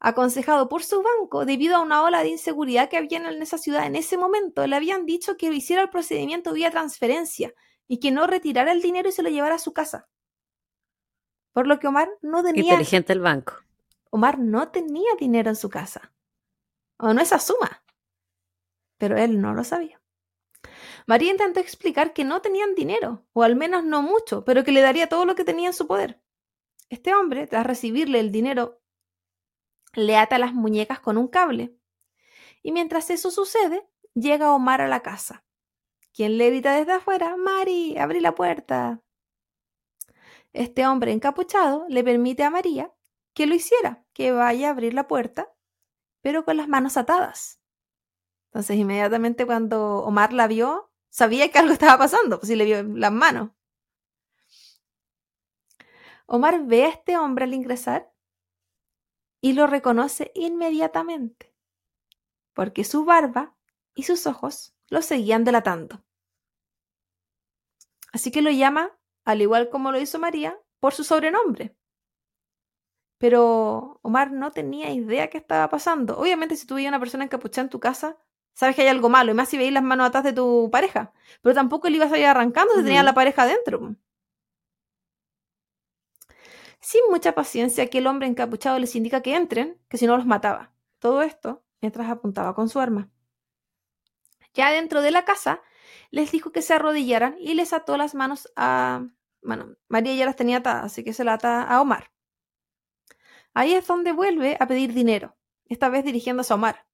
aconsejado por su banco debido a una ola de inseguridad que había en esa ciudad en ese momento. Le habían dicho que hiciera el procedimiento vía transferencia y que no retirara el dinero y se lo llevara a su casa. Por lo que Omar no tenía... Inteligente el banco. Omar no tenía dinero en su casa. O no esa suma. Pero él no lo sabía. María intentó explicar que no tenían dinero, o al menos no mucho, pero que le daría todo lo que tenía en su poder. Este hombre, tras recibirle el dinero le ata las muñecas con un cable. Y mientras eso sucede, llega Omar a la casa, quien le grita desde afuera, Mari, abrí la puerta. Este hombre encapuchado le permite a María que lo hiciera, que vaya a abrir la puerta, pero con las manos atadas. Entonces inmediatamente cuando Omar la vio, sabía que algo estaba pasando, pues si le vio las manos. Omar ve a este hombre al ingresar y lo reconoce inmediatamente, porque su barba y sus ojos lo seguían delatando. Así que lo llama, al igual como lo hizo María, por su sobrenombre. Pero Omar no tenía idea qué estaba pasando. Obviamente, si tú una persona encapuchada en tu casa, sabes que hay algo malo, y más si veis las manos atrás de tu pareja. Pero tampoco le ibas a ir arrancando si tenía la pareja adentro. Sin mucha paciencia, aquel hombre encapuchado les indica que entren, que si no los mataba. Todo esto mientras apuntaba con su arma. Ya dentro de la casa, les dijo que se arrodillaran y les ató las manos a... Bueno, María ya las tenía atadas, así que se la ata a Omar. Ahí es donde vuelve a pedir dinero, esta vez dirigiéndose a Omar.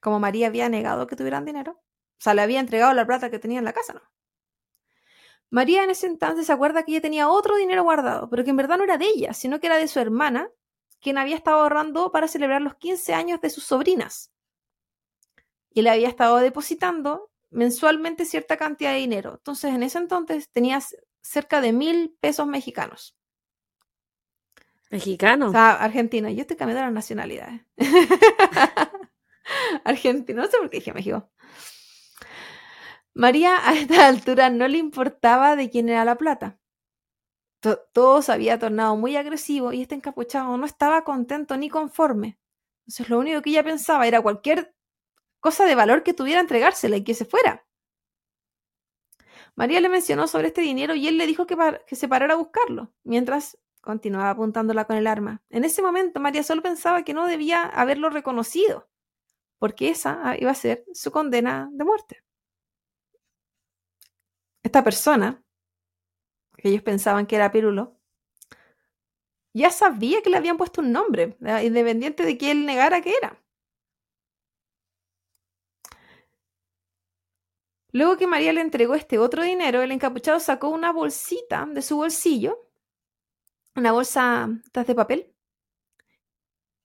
Como María había negado que tuvieran dinero, o sea, le había entregado la plata que tenía en la casa, ¿no? María en ese entonces se acuerda que ella tenía otro dinero guardado, pero que en verdad no era de ella, sino que era de su hermana, quien había estado ahorrando para celebrar los 15 años de sus sobrinas. Y le había estado depositando mensualmente cierta cantidad de dinero. Entonces, en ese entonces tenía cerca de mil pesos mexicanos. Mexicanos. O sea, argentino. Yo estoy cambiando las nacionalidades. <laughs> argentino. No sé por qué dije México. María a esta altura no le importaba de quién era la plata. todo se había tornado muy agresivo y este encapuchado no estaba contento ni conforme. Entonces lo único que ella pensaba era cualquier cosa de valor que tuviera entregársela y que se fuera. María le mencionó sobre este dinero y él le dijo que, que se parara a buscarlo, mientras continuaba apuntándola con el arma. En ese momento María solo pensaba que no debía haberlo reconocido, porque esa iba a ser su condena de muerte esta persona, que ellos pensaban que era Pirulo, ya sabía que le habían puesto un nombre, independiente de que él negara que era. Luego que María le entregó este otro dinero, el encapuchado sacó una bolsita de su bolsillo, una bolsa de papel,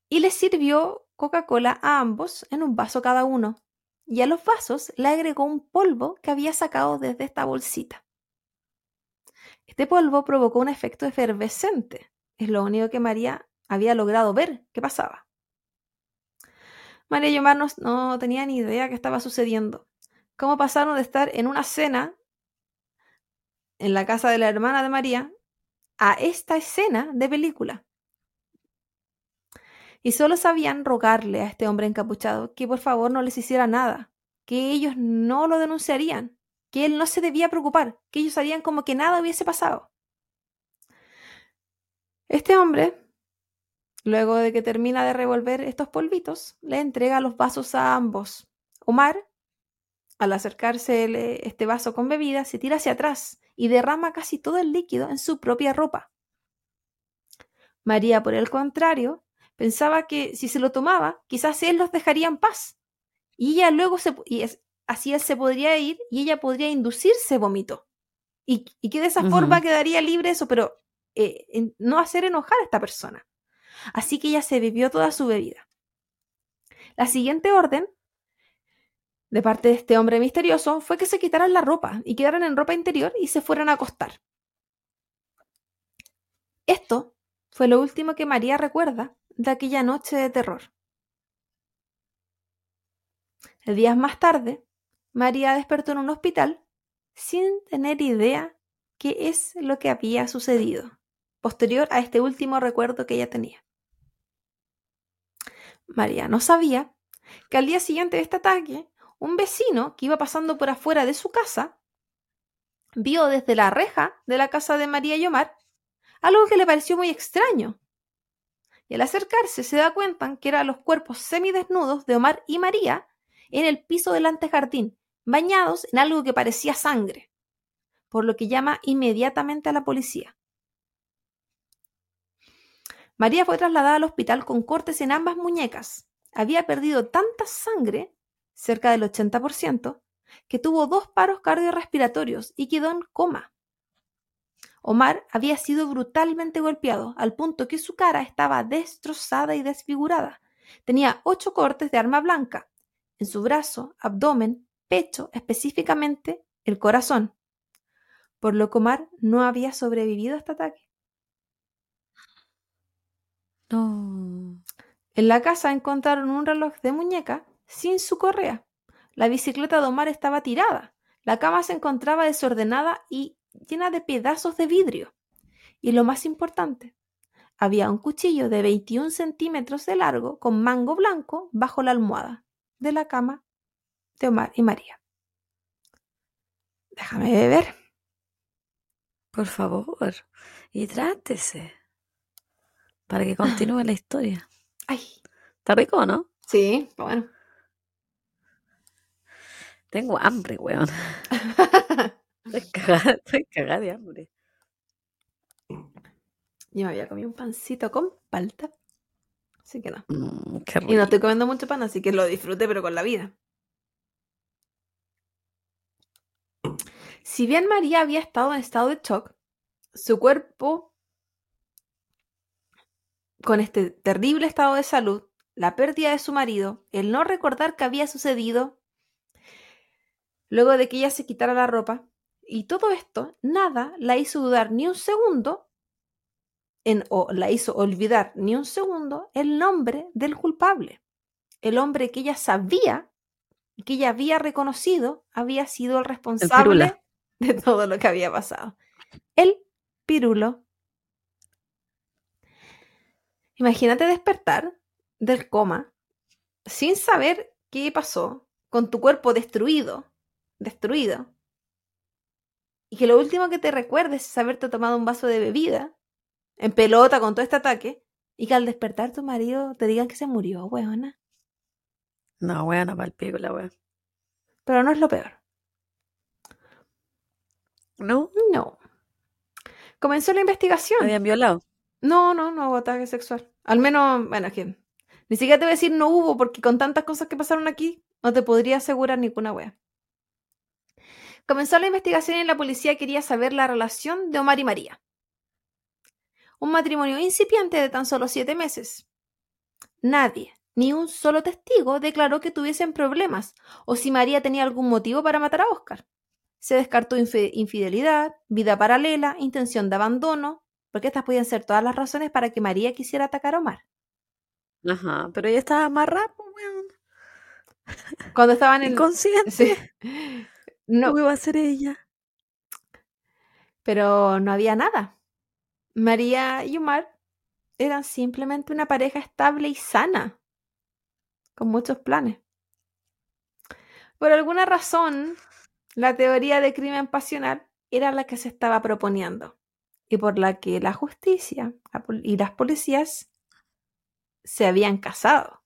y le sirvió Coca-Cola a ambos en un vaso cada uno y a los vasos le agregó un polvo que había sacado desde esta bolsita. Este polvo provocó un efecto efervescente. Es lo único que María había logrado ver que pasaba. María y Omar no, no tenían ni idea qué estaba sucediendo. Cómo pasaron de estar en una cena en la casa de la hermana de María a esta escena de película y solo sabían rogarle a este hombre encapuchado que por favor no les hiciera nada, que ellos no lo denunciarían, que él no se debía preocupar, que ellos sabían como que nada hubiese pasado. Este hombre, luego de que termina de revolver estos polvitos, le entrega los vasos a ambos. Omar, al acercarse este vaso con bebida, se tira hacia atrás y derrama casi todo el líquido en su propia ropa. María, por el contrario, pensaba que si se lo tomaba, quizás él los dejaría en paz. Y ella luego se, y así él se podría ir y ella podría inducirse vómito. Y, que de esa forma quedaría libre eso, pero eh, no hacer enojar a esta persona. Así que ella se bebió toda su bebida. La siguiente orden de parte de este hombre misterioso fue que se quitaran la ropa y quedaran en ropa interior y se fueran a acostar. Esto fue lo último que María recuerda de aquella noche de terror. Días más tarde, María despertó en un hospital sin tener idea qué es lo que había sucedido, posterior a este último recuerdo que ella tenía. María no sabía que al día siguiente de este ataque, un vecino que iba pasando por afuera de su casa vio desde la reja de la casa de María y Omar algo que le pareció muy extraño. Y al acercarse se da cuenta que eran los cuerpos semidesnudos de Omar y María en el piso del antejardín, bañados en algo que parecía sangre, por lo que llama inmediatamente a la policía. María fue trasladada al hospital con cortes en ambas muñecas. Había perdido tanta sangre, cerca del 80%, que tuvo dos paros cardiorrespiratorios y quedó en coma. Omar había sido brutalmente golpeado, al punto que su cara estaba destrozada y desfigurada. Tenía ocho cortes de arma blanca en su brazo, abdomen, pecho, específicamente el corazón, por lo que Omar no había sobrevivido a este ataque. No. En la casa encontraron un reloj de muñeca sin su correa. La bicicleta de Omar estaba tirada. La cama se encontraba desordenada y llena de pedazos de vidrio. Y lo más importante, había un cuchillo de 21 centímetros de largo con mango blanco bajo la almohada de la cama de Omar y María. Déjame beber. Por favor, y trátese para que continúe la historia. Ay. Está rico, ¿no? Sí, bueno. Tengo hambre, weón. <laughs> Estoy cagada, estoy cagada de hambre. Yo me había comido un pancito con palta. Así que no. Mm, y no estoy comiendo mucho pan, así que lo disfrute, pero con la vida. Si bien María había estado en estado de shock, su cuerpo, con este terrible estado de salud, la pérdida de su marido, el no recordar qué había sucedido, luego de que ella se quitara la ropa, y todo esto, nada la hizo dudar ni un segundo en, o la hizo olvidar ni un segundo el nombre del culpable. El hombre que ella sabía, que ella había reconocido, había sido el responsable de todo lo que había pasado. El pirulo. Imagínate despertar del coma sin saber qué pasó, con tu cuerpo destruido, destruido, y que lo último que te recuerdes es haberte tomado un vaso de bebida en pelota con todo este ataque y que al despertar tu marido te digan que se murió, weona. No, weona, para el pico la weón. Pero no es lo peor. ¿No? No. Comenzó la investigación. ¿Habían violado? No, no, no hubo ataque sexual. Al menos, bueno, ¿quién? Ni siquiera te voy a decir no hubo, porque con tantas cosas que pasaron aquí, no te podría asegurar ninguna wea. Comenzó la investigación y la policía quería saber la relación de Omar y María. Un matrimonio incipiente de tan solo siete meses. Nadie, ni un solo testigo, declaró que tuviesen problemas o si María tenía algún motivo para matar a Oscar. Se descartó infidelidad, vida paralela, intención de abandono, porque estas podían ser todas las razones para que María quisiera atacar a Omar. Ajá, pero ella estaba amarrada, weón. Cuando estaban <laughs> en inconsciente. No. ¿Cómo iba a ser ella? Pero no había nada. María y Omar eran simplemente una pareja estable y sana, con muchos planes. Por alguna razón, La teoría de crimen pasional era la que se estaba proponiendo y por la que la justicia y las policías se habían casado.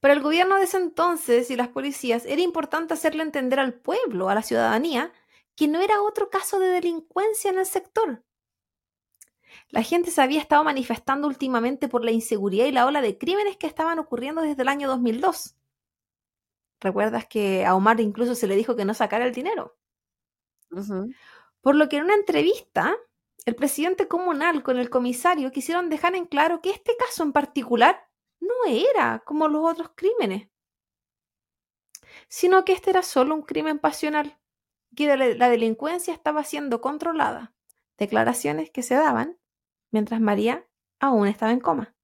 Para el gobierno de ese entonces y las policías era importante hacerle entender al pueblo, a la ciudadanía, que no era otro caso de delincuencia en el sector. La gente se había estado manifestando últimamente por la inseguridad y la ola de crímenes que estaban ocurriendo desde el año 2002. ¿Recuerdas que a Omar incluso se le dijo que no sacara el dinero? Por lo que en una entrevista, el presidente comunal con el comisario quisieron dejar en claro que este caso en particular no era como los otros crímenes, sino que este era solo un crimen pasional, que la delincuencia estaba siendo controlada. Declaraciones que se daban mientras María aún estaba en coma.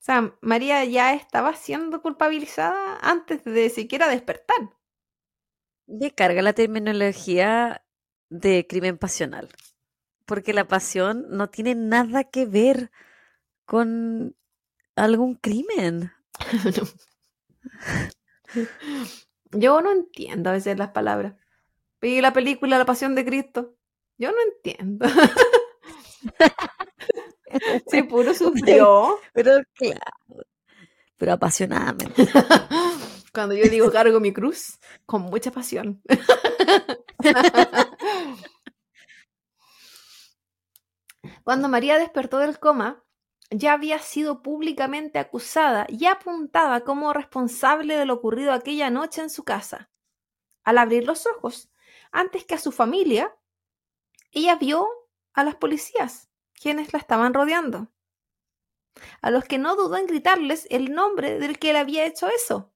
O sea, María ya estaba siendo culpabilizada antes de siquiera despertar. Descarga la terminología de crimen pasional, porque la pasión no tiene nada que ver con algún crimen. <laughs> Yo no entiendo a veces las palabras. Vi la película La Pasión de Cristo. Yo no entiendo. <laughs> sí, puro <laughs> sufrió. Pero claro. Pero apasionadamente. Cuando yo digo cargo mi cruz, con mucha pasión. Cuando María despertó del coma, ya había sido públicamente acusada y apuntada como responsable de lo ocurrido aquella noche en su casa. Al abrir los ojos, antes que a su familia, ella vio a las policías, quienes la estaban rodeando, a los que no dudó en gritarles el nombre del que le había hecho eso,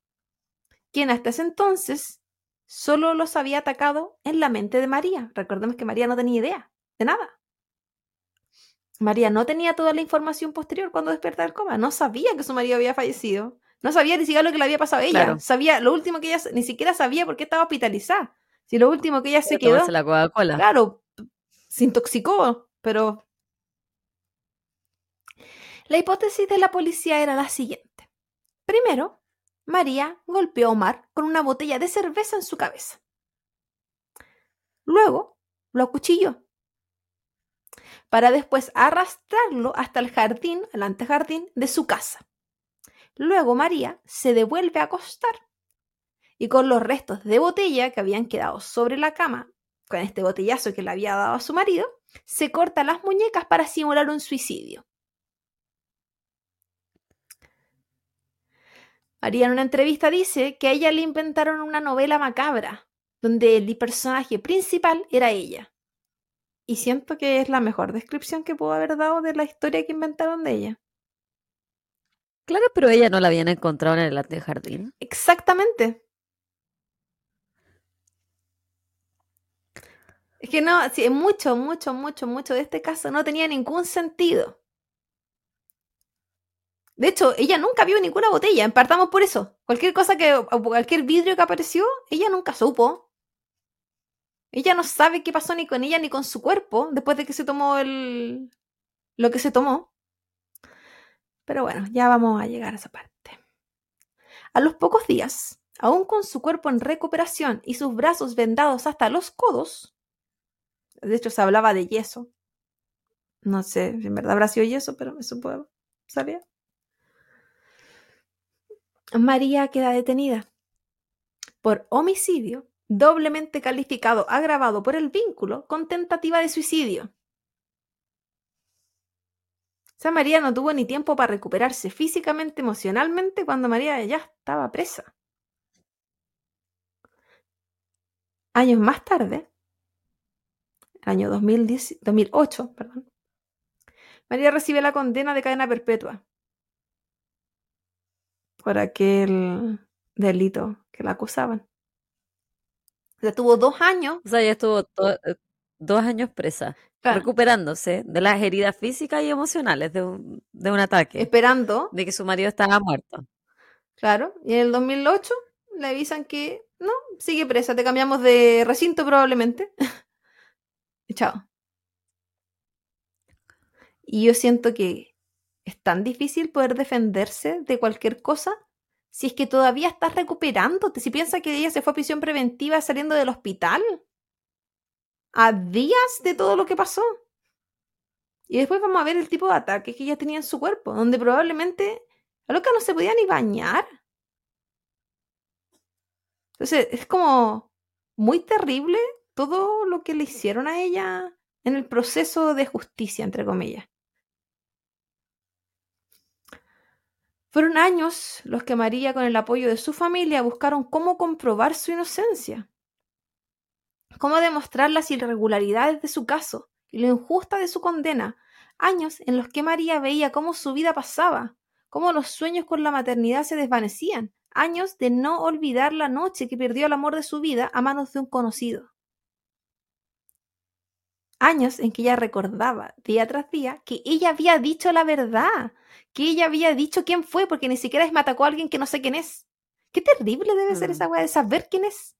quien hasta ese entonces solo los había atacado en la mente de María. Recordemos que María no tenía idea de nada. María no tenía toda la información posterior cuando despertó del coma. No sabía que su marido había fallecido. No sabía ni siquiera lo que le había pasado a ella. Sabía lo último que ella ni siquiera sabía por qué estaba hospitalizada. Si lo último que ella se quedó. la Coca-Cola. Claro, se intoxicó, pero. La hipótesis de la policía era la siguiente. Primero, María golpeó a Omar con una botella de cerveza en su cabeza. Luego, lo acuchilló para después arrastrarlo hasta el jardín, el antejardín de su casa. Luego María se devuelve a acostar y con los restos de botella que habían quedado sobre la cama, con este botellazo que le había dado a su marido, se corta las muñecas para simular un suicidio. María en una entrevista dice que a ella le inventaron una novela macabra, donde el personaje principal era ella. Y siento que es la mejor descripción que puedo haber dado de la historia que inventaron de ella. Claro, pero ella no la habían encontrado en el jardín. Exactamente. Es que no, sí, mucho, mucho, mucho, mucho de este caso no tenía ningún sentido. De hecho, ella nunca vio ninguna botella, partamos por eso. Cualquier cosa que, cualquier vidrio que apareció, ella nunca supo. Ella no sabe qué pasó ni con ella ni con su cuerpo después de que se tomó el... lo que se tomó. Pero bueno, ya vamos a llegar a esa parte. A los pocos días, aún con su cuerpo en recuperación y sus brazos vendados hasta los codos, de hecho se hablaba de yeso. No sé en verdad habrá sido yeso, pero me supongo, ¿sabía? María queda detenida por homicidio doblemente calificado agravado por el vínculo con tentativa de suicidio. Sea, María no tuvo ni tiempo para recuperarse físicamente, emocionalmente, cuando María ya estaba presa. Años más tarde, año 2008, perdón, María recibe la condena de cadena perpetua por aquel delito que la acusaban. O sea, tuvo dos años. O sea, ella estuvo eh, dos años presa, recuperándose de las heridas físicas y emocionales de un, de un ataque. Esperando. De que su marido estaba muerto. Claro, y en el 2008 le avisan que no, sigue presa, te cambiamos de recinto probablemente. <laughs> y chao. Y yo siento que es tan difícil poder defenderse de cualquier cosa Si es que todavía estás recuperándote, si piensas que ella se fue a prisión preventiva saliendo del hospital, a días de todo lo que pasó. Y después vamos a ver el tipo de ataques que ella tenía en su cuerpo, donde probablemente a lo que no se podía ni bañar. Entonces, es como muy terrible todo lo que le hicieron a ella en el proceso de justicia, entre comillas. Fueron años los que María, con el apoyo de su familia, buscaron cómo comprobar su inocencia, cómo demostrar las irregularidades de su caso y lo injusta de su condena, años en los que María veía cómo su vida pasaba, cómo los sueños con la maternidad se desvanecían, años de no olvidar la noche que perdió el amor de su vida a manos de un conocido. Años en que ella recordaba día tras día que ella había dicho la verdad, que ella había dicho quién fue, porque ni siquiera es matacó a alguien que no sé quién es. Qué terrible debe ser esa Mm. weá de saber quién es.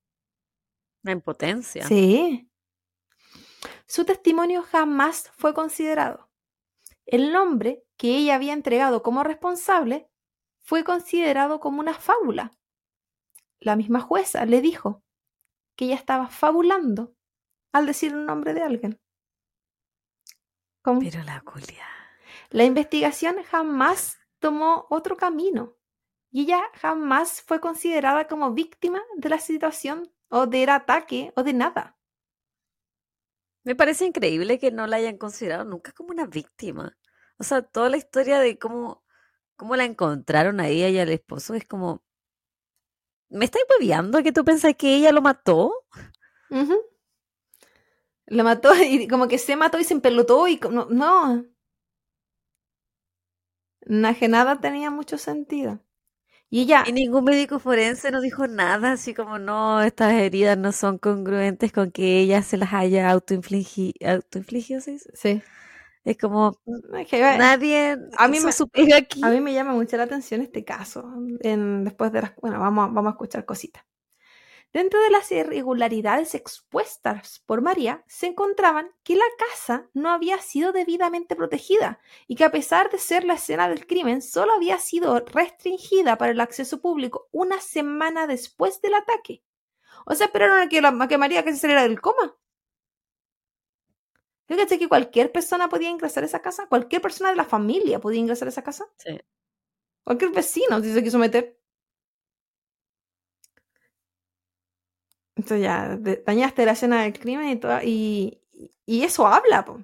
La impotencia. Sí. Su testimonio jamás fue considerado. El nombre que ella había entregado como responsable fue considerado como una fábula. La misma jueza le dijo que ella estaba fabulando al decir el nombre de alguien. ¿Cómo? Pero la culia. La investigación jamás tomó otro camino y ella jamás fue considerada como víctima de la situación o del ataque o de nada. Me parece increíble que no la hayan considerado nunca como una víctima. O sea, toda la historia de cómo, cómo la encontraron a ella y al esposo es como. ¿Me estáis hueveando que tú pensás que ella lo mató? Lo mató <laughs> y como que se mató y se empelotó y no, no. Na- que nada tenía mucho sentido. Y ella, Y ningún médico forense nos dijo nada, así como no, estas heridas no son congruentes con que ella se las haya autoinfligido. ¿Autoinfligido dice? sí. Es como que, eh, nadie a mí me- aquí. A mí me llama mucho la atención este caso. En, después de las, bueno, vamos, vamos a escuchar cositas. Dentro de las irregularidades expuestas por María se encontraban que la casa no había sido debidamente protegida y que a pesar de ser la escena del crimen, solo había sido restringida para el acceso público una semana después del ataque. O sea, esperaron a que, la, a que María que se saliera del coma. Fíjate que cualquier persona podía ingresar a esa casa, cualquier persona de la familia podía ingresar a esa casa. Sí. Cualquier vecino si se quiso meter. Entonces ya de- dañaste la escena del crimen y, toda- y, y eso habla. po.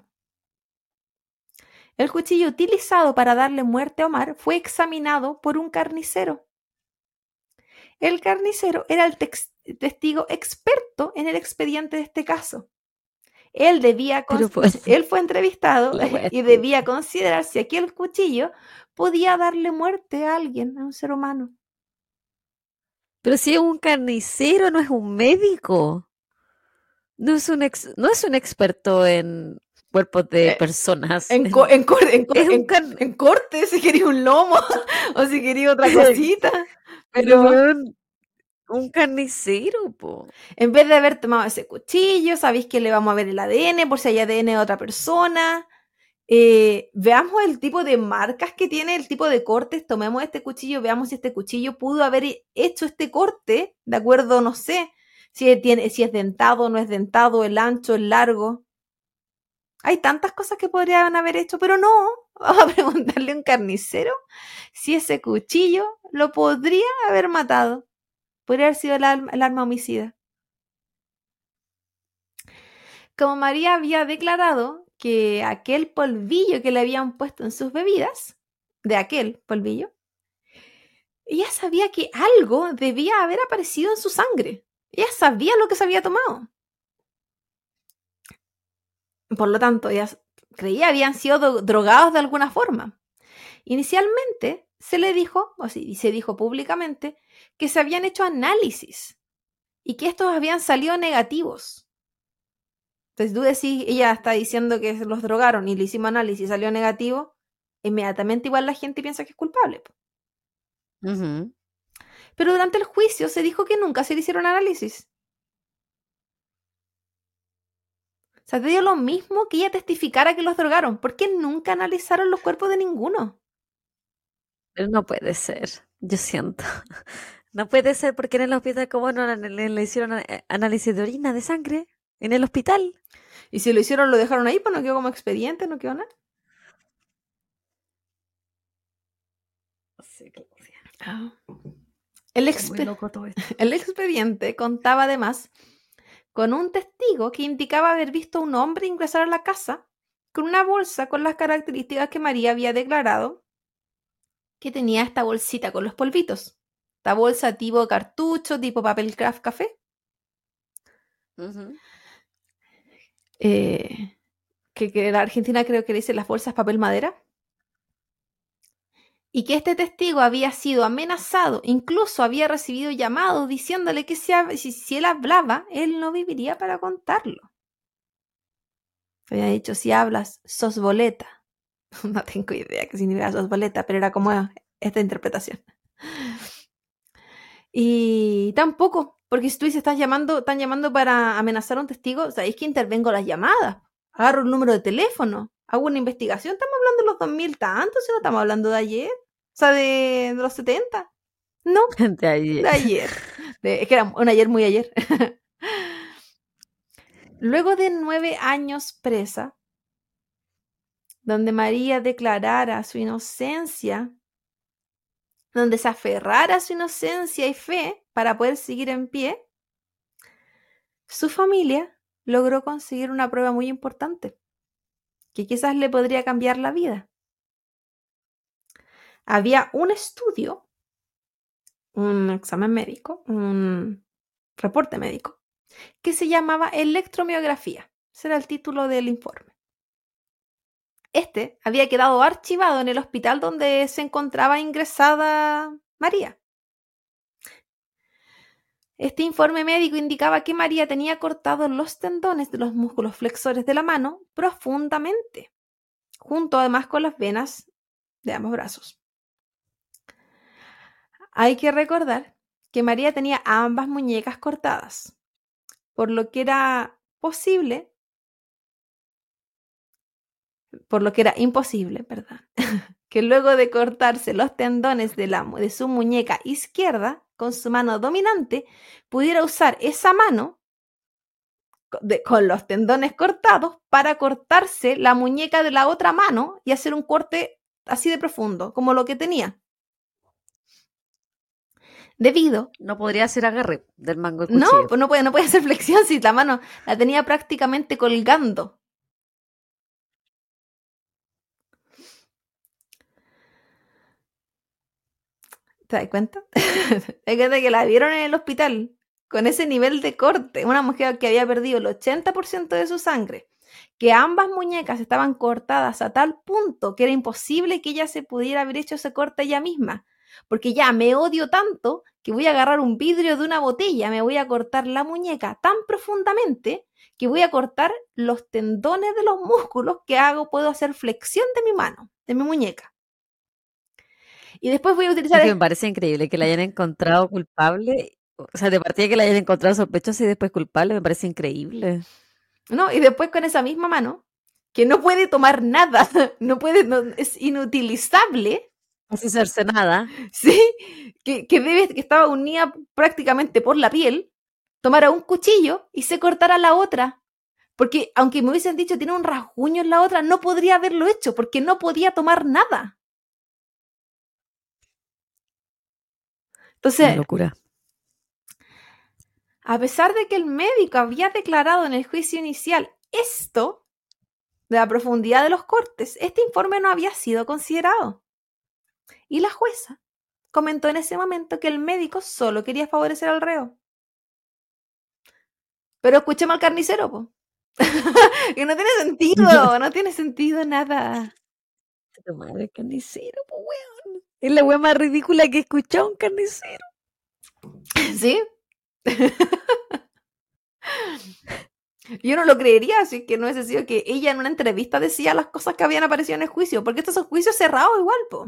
El cuchillo utilizado para darle muerte a Omar fue examinado por un carnicero. El carnicero era el testigo experto en el expediente de este caso. Él debía pues- él fue entrevistado <laughs> y debía considerar si aquel cuchillo podía darle muerte a alguien, a un ser humano. Pero si es un carnicero, no es un médico. No es un, ex- no es un experto en cuerpos de Eh, personas. En, <laughs> co- en cor- cor- corte, si quería un lomo <laughs> o si quería otra <laughs> cosita. Pero Pero un carnicero, po. en vez de haber tomado ese cuchillo, sabéis que le vamos a ver el ADN por si hay ADN de otra persona. Eh, veamos el tipo de marcas que tiene, el tipo de cortes. Tomemos este cuchillo, veamos si este cuchillo pudo haber hecho este corte, de acuerdo, no sé, si, tiene, si es dentado no es dentado, el ancho, el largo. Hay tantas cosas que podrían haber hecho, pero no. <laughs> Vamos a preguntarle a un carnicero si ese cuchillo lo podría haber matado. Podría haber sido el arma homicida. Como María había declarado que aquel polvillo que le habían puesto en sus bebidas, de aquel polvillo, ella sabía que algo debía haber aparecido en su sangre. Ella sabía lo que se había tomado. Por lo tanto, ella creía habían sido do- drogados de alguna forma. Inicialmente se le dijo, o sí, se dijo públicamente, que se habían hecho análisis y que estos habían salido negativos. Entonces tú decís, ella está diciendo que los drogaron y le hicimos análisis y salió negativo, inmediatamente igual la gente piensa que es culpable. Pero durante el juicio se dijo que nunca se le hicieron análisis. O sea, te dio lo mismo que ella testificara que los drogaron. ¿Por qué nunca analizaron los cuerpos de ninguno? Pero no puede ser, yo siento. <laughs> No puede ser porque en el hospital, como no le, le hicieron a- análisis de orina, de sangre? En el hospital. Y si lo hicieron, lo dejaron ahí, pues no quedó como expediente, no quedó nada. Sí, Claudia. Ah. El, Está muy expe- loco todo esto. <laughs> el expediente contaba además con un testigo que indicaba haber visto a un hombre ingresar a la casa con una bolsa con las características que María había declarado que tenía esta bolsita con los polvitos. Esta bolsa tipo cartucho, tipo papel craft café. Eh, que, que la Argentina creo que le dice las bolsas papel madera. Y que este testigo había sido amenazado, incluso había recibido llamados diciéndole que si, él hablaba, él no viviría para contarlo. Había dicho, si hablas, sos boleta. <laughs> No tengo idea qué significa sos boleta, pero era como esta interpretación. Y tampoco, porque si tú dices, estás llamando, están llamando para amenazar a un testigo, sabéis que intervengo las llamadas, agarro el número de teléfono, hago una investigación, estamos hablando de los 2000 tantos, si no estamos hablando de ayer, o sea, de, de los 70. No, <laughs> De ayer. de ayer. De- es que era un ayer muy ayer. <laughs> Luego de nueve años presa, donde María declarara su inocencia, donde se aferrara a su inocencia y fe para poder seguir en pie, su familia logró conseguir una prueba muy importante, que quizás le podría cambiar la vida. Había un estudio, un examen médico, un reporte médico, que se llamaba electromiografía. Ese era el título del informe. Este había quedado archivado en el hospital donde se encontraba ingresada María. Este informe médico indicaba que María tenía cortados los tendones de los músculos flexores de la mano profundamente, junto además con las venas de ambos brazos. Hay que recordar que María tenía ambas muñecas cortadas, por lo que era posible, por lo que era imposible, perdón, <laughs> que luego de cortarse los tendones de, la, de su muñeca izquierda con su mano dominante, pudiera usar esa mano de- con los tendones cortados para cortarse la muñeca de la otra mano y hacer un corte así de profundo, como lo que tenía. Debido No podría hacer agarre del mango no, pues no puede, no puede hacer flexión <laughs> si la mano la tenía prácticamente colgando. ¿Te das cuenta? <laughs> Te das que la vieron en el hospital con ese nivel de corte. Una mujer que había perdido el 80% de su sangre. Que ambas muñecas estaban cortadas a tal punto que era imposible que ella se pudiera haber hecho ese corte ella misma. Porque ya me odio tanto que voy a agarrar un vidrio de una botella, me voy a cortar la muñeca tan profundamente que voy a cortar los tendones de los músculos que hago, puedo hacer flexión de mi mano, de mi muñeca. Y después voy a utilizar... Es que el- me parece increíble que la hayan encontrado culpable. O sea, de partida que la hayan encontrado sospechosa y después culpable, me parece increíble. ¿no? Y después con esa misma mano, que no puede tomar nada, <laughs> no puede, no, es inutilizable, Así cercenada. <laughs> ¿sí? Que, que debe, que estaba unida prácticamente por la piel, tomara un cuchillo y se cortara la otra. Porque aunque me hubiesen dicho tiene un rasguño en la otra, no podría haberlo hecho porque no podía tomar nada. Una Entonces, locura. a pesar de que el médico había declarado en el juicio inicial esto, de la profundidad de los cortes, este informe no había sido considerado. Y la jueza comentó en ese momento que el médico solo quería favorecer al reo. Pero escuchemos al carnicero, po. <laughs> que no tiene sentido, <laughs> no tiene sentido nada. Madre carnicero, po, weón. Es la wea más ridícula que he escuchado un carnicero. <laughs> ¿Sí? Yo no lo creería, así que no hubiese sido que ella en una entrevista decía las cosas que habían aparecido en el juicio, porque estos son juicios cerrados igual, po.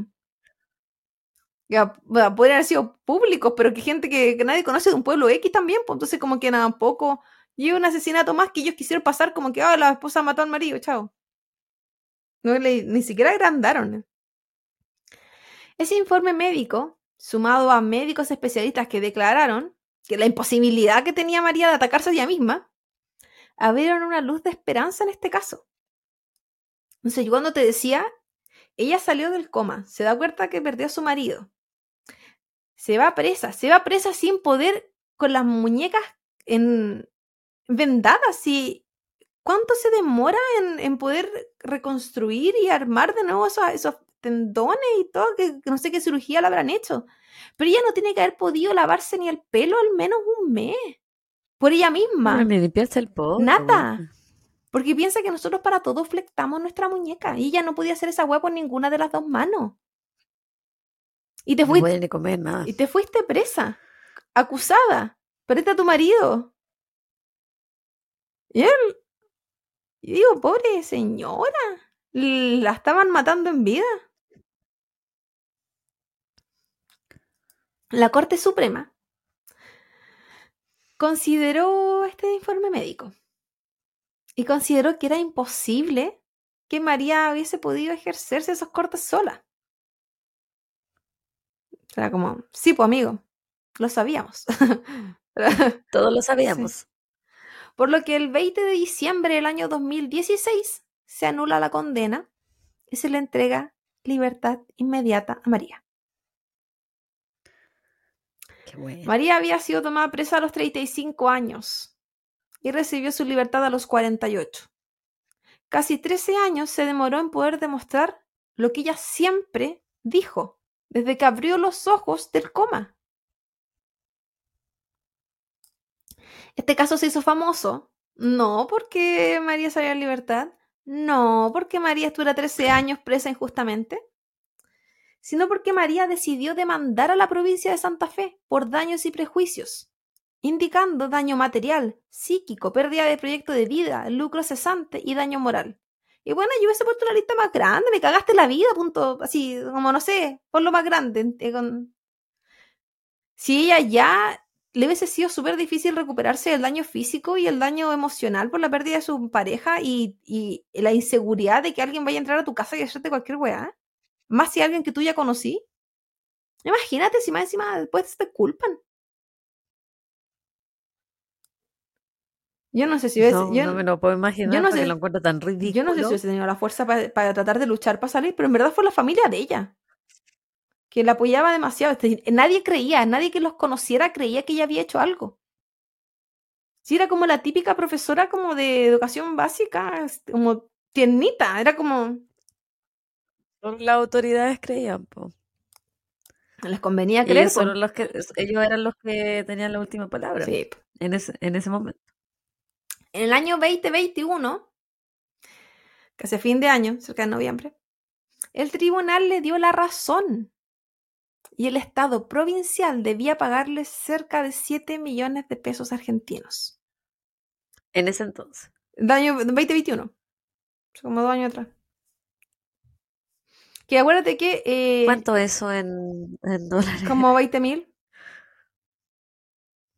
Ya, bueno, podrían haber sido públicos, pero que gente que, nadie conoce de un pueblo X también, pues entonces como que nada, poco. Y un asesinato más que ellos quisieron pasar como que, ah, la esposa mató al marido, chao. No le, ni siquiera agrandaron. Ese informe médico, sumado a médicos especialistas que declararon que la imposibilidad que tenía María de atacarse a ella misma, abrieron una luz de esperanza en este caso. Entonces, yo cuando te decía, ella salió del coma, se da cuenta que perdió a su marido, se va presa, se va presa sin poder, con las muñecas en, vendadas. Y ¿Cuánto se demora en, poder reconstruir y armar de nuevo esos tendones y todo? Que, no sé qué cirugía la habrán hecho. Pero ella no tiene que haber podido lavarse ni el pelo al menos un mes. Por ella misma. Ni limpiarse el pelo. Nada. Porque piensa que nosotros para todo flectamos nuestra muñeca. Y ella no podía hacer esa hueá con ninguna de las dos manos. Y te fuiste. No comer nada. Y te fuiste presa. Acusada. Perdiste a tu marido. Y él. Y digo, pobre señora. La estaban matando en vida. La Corte Suprema consideró este informe médico y consideró que era imposible que María hubiese podido ejercerse esos cortes sola. Sea, como, sí, pues amigo, lo sabíamos. <laughs> Todos lo sabíamos. Por lo que el 20 de diciembre del año 2016 se anula la condena y se le entrega libertad inmediata a María. María había sido tomada presa a los 35 años y recibió su libertad a los 48. Casi 13 años se demoró en poder demostrar lo que ella siempre dijo desde que abrió los ojos del coma. Este caso se hizo famoso, no porque María salió en libertad, no porque María estuviera 13 años presa injustamente, sino porque María decidió demandar a la provincia de Santa Fe por daños y prejuicios, indicando daño material, psíquico, pérdida de proyecto de vida, lucro cesante y daño moral. Y bueno, yo hubiese puesto una lista más grande, me cagaste la vida, punto, así, como no sé, por lo más grande. Eh, si ella ya le hubiese sido súper difícil recuperarse del daño físico y el daño emocional por la pérdida de su pareja y, y la inseguridad de que alguien vaya a entrar a tu casa y hacerte cualquier weá. Más si alguien que tú ya conocí. Imagínate si más encima después te culpan. Yo no sé si no, yo, no me lo puedo imaginar yo no sé, lo encuentro tan ridículo. Yo no sé si hubiese tenido la fuerza para, tratar de luchar para salir, pero en verdad fue la familia de ella que la apoyaba demasiado. nadie creía, nadie que los conociera creía que ella había hecho algo. Sí, era como la típica profesora como de educación básica, como tiernita, era como... Las autoridades creían, po. Les convenía creer. Ellos, los que, ellos eran los que tenían la última palabra. Sí. En ese, en ese momento. En el año 2021, casi a fin de año, cerca de noviembre, el tribunal le dio la razón y el Estado provincial debía pagarle cerca de 7 millones de pesos argentinos. En ese entonces. El año 2021. Como dos años atrás. Que acuérdate que... Eh, ¿Cuánto eso en, en dólares? Como <laughs> 20 mil.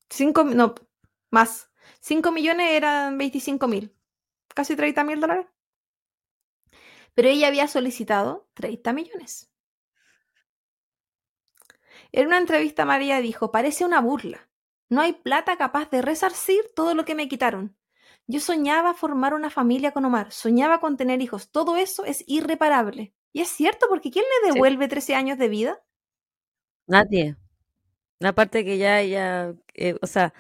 5, no, más. 5 millones eran 25 mil, casi 30 mil dólares. Pero ella había solicitado 30 millones. En una entrevista María dijo, parece una burla. No hay plata capaz de resarcir todo lo que me quitaron. Yo soñaba formar una familia con Omar, soñaba con tener hijos. Todo eso es irreparable. Y es cierto, porque ¿quién le devuelve 13 años de vida? Nadie. Aparte que ya, ya, eh, o sea,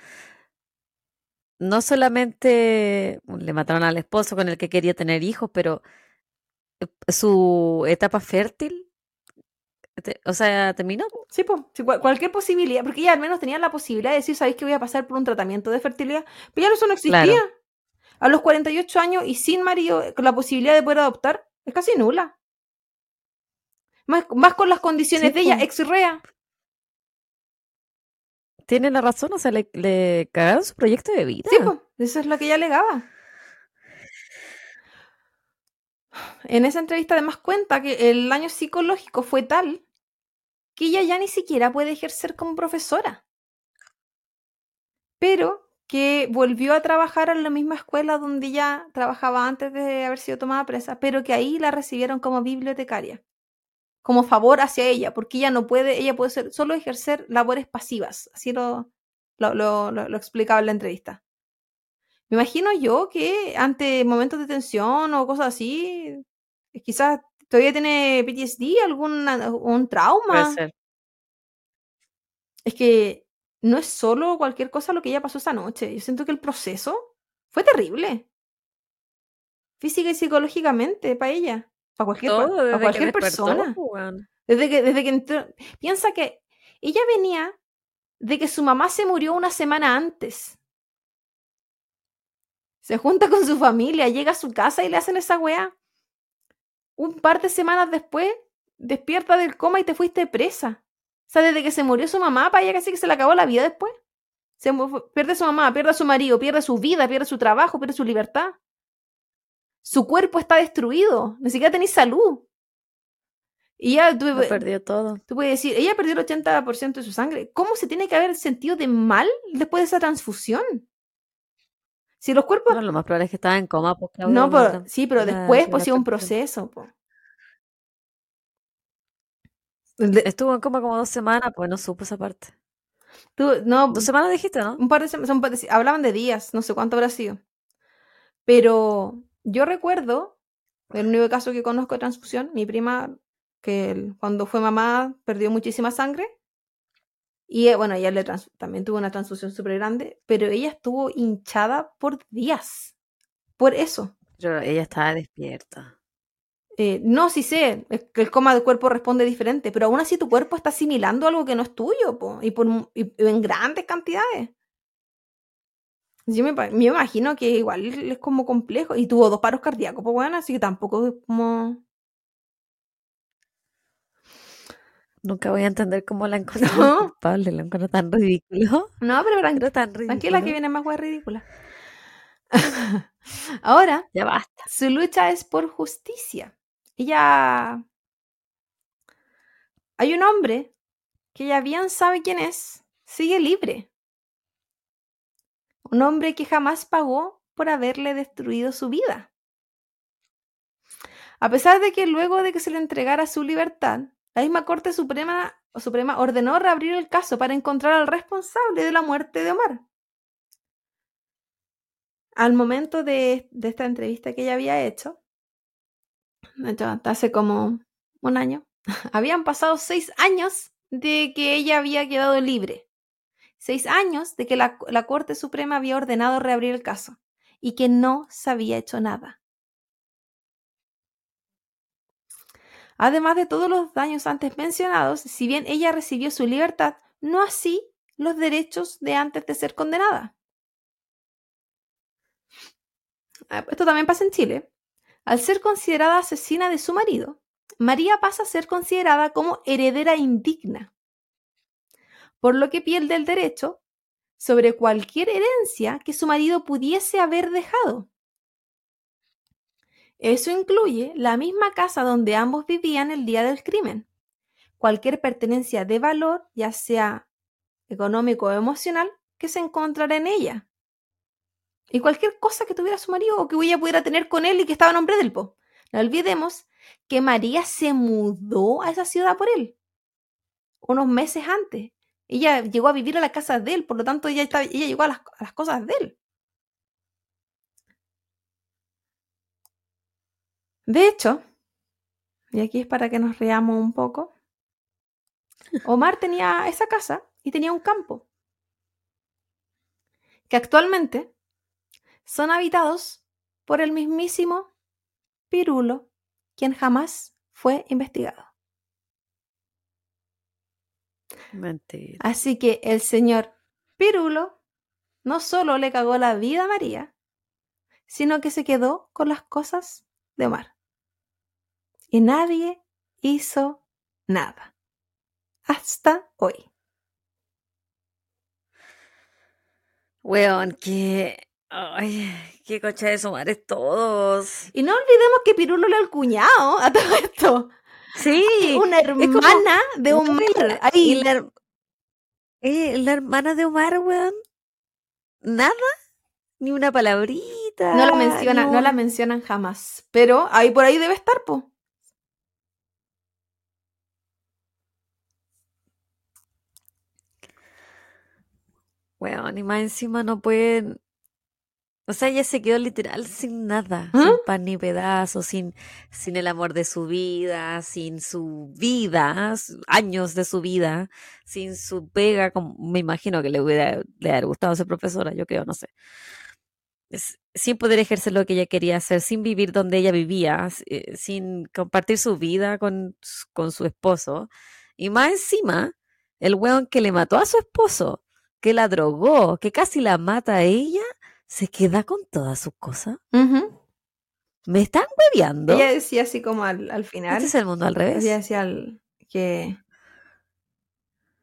no solamente le mataron al esposo con el que quería tener hijos, pero eh, su etapa fértil, o sea, terminó. Sí, pues, cualquier posibilidad, porque ella al menos tenía la posibilidad de decir, ¿sabéis que voy a pasar por un tratamiento de fertilidad? Pero ya eso no existía. A los 48 años y sin marido, con la posibilidad de poder adoptar, es casi nula. Más, más con las condiciones de ella, ex-rea tiene la razón, o sea, le, le cagaron su proyecto de vida. Sí, eso es lo que ella alegaba. En esa entrevista además cuenta que el daño psicológico fue tal que ella ya ni siquiera puede ejercer como profesora. Pero que volvió a trabajar en la misma escuela donde ella trabajaba antes de haber sido tomada presa, pero que ahí la recibieron como bibliotecaria. Como favor hacia ella, porque ella no puede, ella puede ser, solo ejercer labores pasivas. Así lo, lo, lo, lo explicaba en la entrevista. Me imagino yo que ante momentos de tensión o cosas así, quizás todavía tiene PTSD, algún un trauma. Puede ser. Es que no es solo cualquier cosa lo que ella pasó esa noche. Yo siento que el proceso fue terrible. Física y psicológicamente para ella. Para cualquier, Todo que cualquier despertó, persona. Desde que, desde que entró. Piensa que ella venía de que su mamá se murió una semana antes. Se junta con su familia, llega a su casa y le hacen esa weá. Un par de semanas después, despierta del coma y te fuiste presa. O sea, desde que se murió su mamá, para ella casi que se le acabó la vida después. Se pierde su mamá, pierde a su marido, pierde su vida, pierde su trabajo, pierde su libertad. Su cuerpo está destruido, ni siquiera tenéis salud. Y ya tú, Lo perdió todo. tú puedes decir, ella perdió el 80% de su sangre. ¿Cómo se tiene que haber sentido de mal después de esa transfusión? Si los cuerpos Bueno, lo más probable es que estaba en coma, pues, Claudia, no, pero, sí, pero la después pues sí un proceso. po. Estuvo en coma como dos semanas, pues no supo esa parte. tú- no, Dos semanas dijiste, ¿no? un par de semanas, hablaban de días, no sé cuánto habrá sido. Pero yo recuerdo, el único caso que conozco de transfusión, mi prima, que cuando fue mamá perdió muchísima sangre. Y eh, bueno, ella le también tuvo una transfusión súper grande, pero ella estuvo hinchada por días. Por eso. Pero ella estaba despierta. Eh, no, sí sé, es que el coma del cuerpo responde diferente, pero aún así tu cuerpo está asimilando algo que no es tuyo, po, y, por, y en grandes cantidades. Yo me, imagino que igual es como complejo. Y tuvo dos paros cardíacos, pues bueno, así que tampoco es como. Nunca voy a entender cómo la <laughs> encontraron No. culpable, la encuentro tan ridículo. No, pero tran- Era tan ridículo. tranquila que viene más hueá ridícula. <laughs> Ahora, Ya basta. su lucha es por justicia. Ella. Hay un hombre que ella bien sabe quién es, sigue libre. Un hombre que jamás pagó por haberle destruido su vida. A pesar de que luego de que se le entregara su libertad, la misma Corte Suprema, Suprema ordenó reabrir el caso para encontrar al responsable de la muerte de Omar. Al momento de, de esta entrevista que ella había hecho, hace como un año, <laughs> habían pasado seis años de que ella había quedado libre. Seis años de que la, Corte Suprema había ordenado reabrir el caso y que no se había hecho nada. Además de todos los daños antes mencionados, si bien ella recibió su libertad, no así los derechos de antes de ser condenada. Ah, Esto también pasa en Chile. Al ser considerada asesina de su marido, María pasa a ser considerada como heredera indigna, por lo que pierde el derecho sobre cualquier herencia que su marido pudiese haber dejado. Eso incluye la misma casa donde ambos vivían el día del crimen, cualquier pertenencia de valor, ya sea económico o emocional, que se encontrara en ella. Y cualquier cosa que tuviera su marido o que ella pudiera tener con él y que estaba a nombre del po. No olvidemos que María se mudó a esa ciudad por él, unos meses antes. Ella llegó a vivir a la casa de él, por lo tanto ella, ella llegó a las, a las cosas de él. De hecho, y aquí es para que nos reamos un poco, Omar tenía esa casa y tenía un campo que actualmente son habitados por el mismísimo Pirulo, quien jamás fue investigado. Mentira. Así que el señor Pirulo no solo le cagó la vida a María, sino que se quedó con las cosas de Omar. Y nadie hizo nada. Hasta hoy. Weón, que. Ay, qué cocha de su madre todos. Y no olvidemos que Pirulo le al cuñado a todo esto. Sí, una hermana de Omar. Ahí. Eh, la, hermana de Omar, weón. Nada, ni una palabrita. No la menciona, no. no la mencionan jamás. Pero ahí por ahí debe estar, po. Weón, y más encima no pueden o sea, ella se quedó literal sin nada, ¿Ah? sin pan ni pedazo, sin, sin el amor de su vida, sin su vida, años de su vida, sin su pega, como me imagino que le hubiera le haber gustado ser profesora, yo creo, no sé. Es- sin poder ejercer lo que ella quería hacer, sin vivir donde ella vivía, eh, sin compartir su vida con, con su esposo. Y más encima, el weón que le mató a su esposo, que la drogó, que casi la mata a ella, se queda con todas sus cosas. ¿Me están hueveando? Ella decía así como al, al final, Este es el mundo al revés. ella decía al- que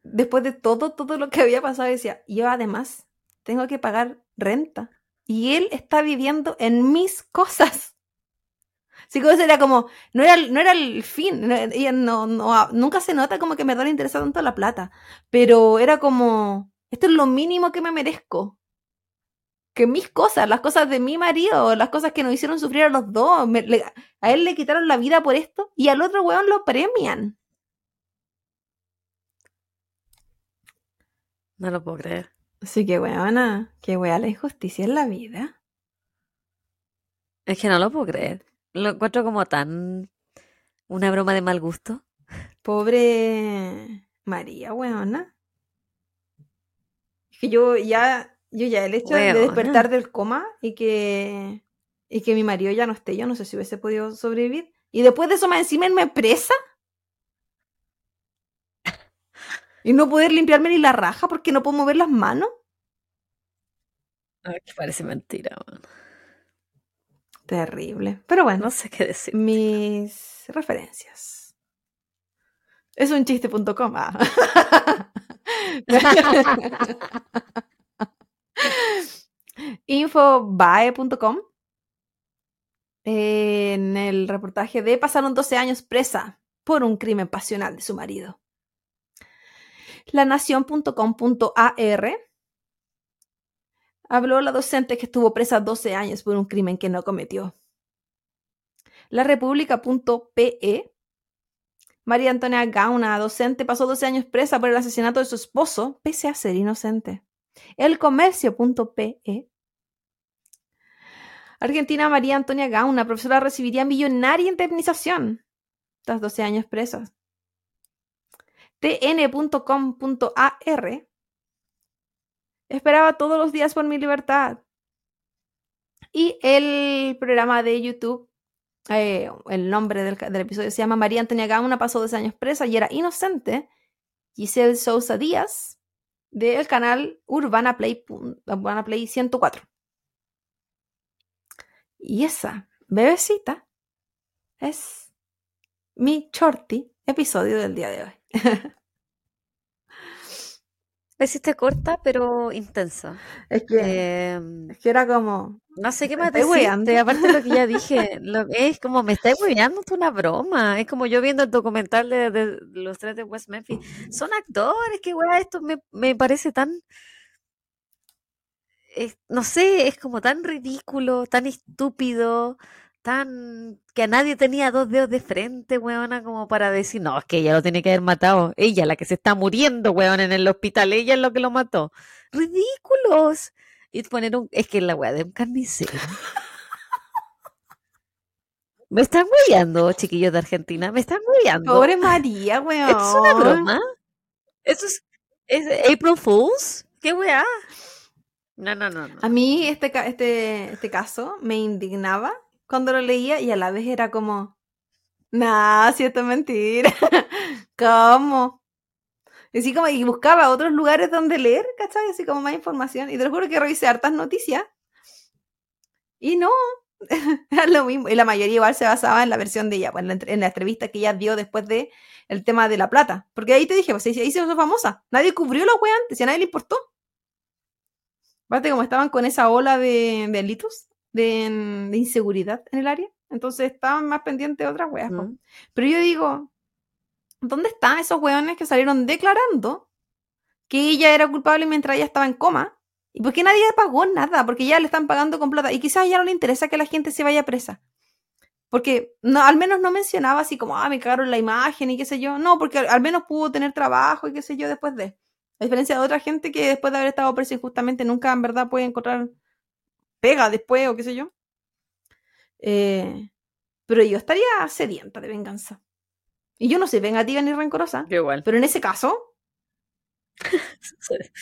después de todo, todo lo que había pasado, decía, yo además tengo que pagar renta y él está viviendo en mis cosas. Así que eso era como, no era, el- no era el fin, no- ella no, no- nunca se nota como que me le interesa tanto la plata, pero era como, esto es lo mínimo que me merezco. Que mis cosas, las cosas de mi marido, las cosas que nos hicieron sufrir a los dos, me- le- a él le quitaron la vida por esto y al otro weón lo premian. No lo puedo creer. Así que weona, qué wea la injusticia en la vida. Es que no lo puedo creer. Lo encuentro como tan una broma de mal gusto. Pobre María, weona. Es que yo ya, yo ya el hecho de despertar del coma y que, y que mi marido ya no esté, yo no sé si hubiese podido sobrevivir. Y después de eso más encima irme presa. Y no poder limpiarme ni la raja porque no puedo mover las manos. Ay, parece mentira. weón. Terrible. Pero bueno, No sé qué decir. mis referencias. Es un chiste.com. Ah. <laughs> <laughs> <laughs> Infobae.com. En el reportaje de pasaron 12 años presa por un crimen pasional de su marido. Lanación.com.ar habló la docente que estuvo presa 12 años por un crimen que no cometió. La República.pe María Antonia Gauna, docente, pasó 12 años presa por el asesinato de su esposo, pese a ser inocente. El Comercio.pe Argentina María Antonia Gauna, profesora, recibiría millonaria indemnización tras 12 años presa. tn.com.ar Esperaba todos los días por mi libertad. Y el programa de YouTube, eh, el nombre del, del episodio se llama María Antonia Gauna pasó 12 años presa y era inocente. Giselle Sousa Díaz, del canal Urbana Play, Urbana Play 104. Y esa bebecita es mi shorty episodio del día de hoy. <laughs> La hiciste corta, pero intensa. Es que, Em, es que era como, no sé qué ¿Me más estáis decirte, aparte de lo que ya dije. <laughs> Lo, es como, me estáis hueveando, es una broma. Es como yo viendo el documental de, de los tres de West Memphis. Son actores, qué weá, esto me, me parece tan... es- no sé, es como tan ridículo, tan estúpido, tan... que a nadie tenía dos dedos de frente, weona, como para decir, no, es que ella lo tiene que haber matado. Ella, la que se está muriendo, weón, en el hospital, ella es lo que lo mató. ¡Ridículos! Y poner un... Es que la weá de un carnicero. Me están hueveando, chiquillos de Argentina, me están hueveando. pobre María, weón. ¿Esto es una broma? ¿Esto es, es April Fools? ¿Qué weá? No, no, no, no. A mí este, este, este caso me indignaba cuando lo leía y a la vez era como, nah, si esto es mentira. <laughs> ¿Cómo? Y así como, y buscaba otros lugares donde leer, ¿cachai? Así como más información. Y te lo juro que revisé hartas noticias. Y no, <laughs> era lo mismo. Y la mayoría igual se basaba en la versión de ella, pues, en la, en la entrevista que ella dio después de el tema de la plata. Porque ahí te dije, pues ahí se hizo famosa. Nadie cubrió la wea antes y a nadie le importó. Aparte, como estaban con esa ola de delitos, de, de inseguridad en el área, entonces estaban más pendientes de otras weas. Mm. Pero yo digo, ¿dónde están esos weones que salieron declarando que ella era culpable mientras ella estaba en coma? ¿Y por qué nadie pagó nada? Porque ya le están pagando con plata. Y quizás a ella no le interesa que la gente se vaya presa. Porque no, al menos no mencionaba así como, ah, me cagaron la imagen y qué sé yo. No, porque al, al menos pudo tener trabajo y qué sé yo después de. A diferencia de otra gente que después de haber estado presa injustamente nunca en verdad puede encontrar pega después o qué sé yo. Eh, pero yo estaría sedienta de venganza. Y yo no soy vengativa ni rencorosa. Yo igual. Pero en ese caso, <laughs>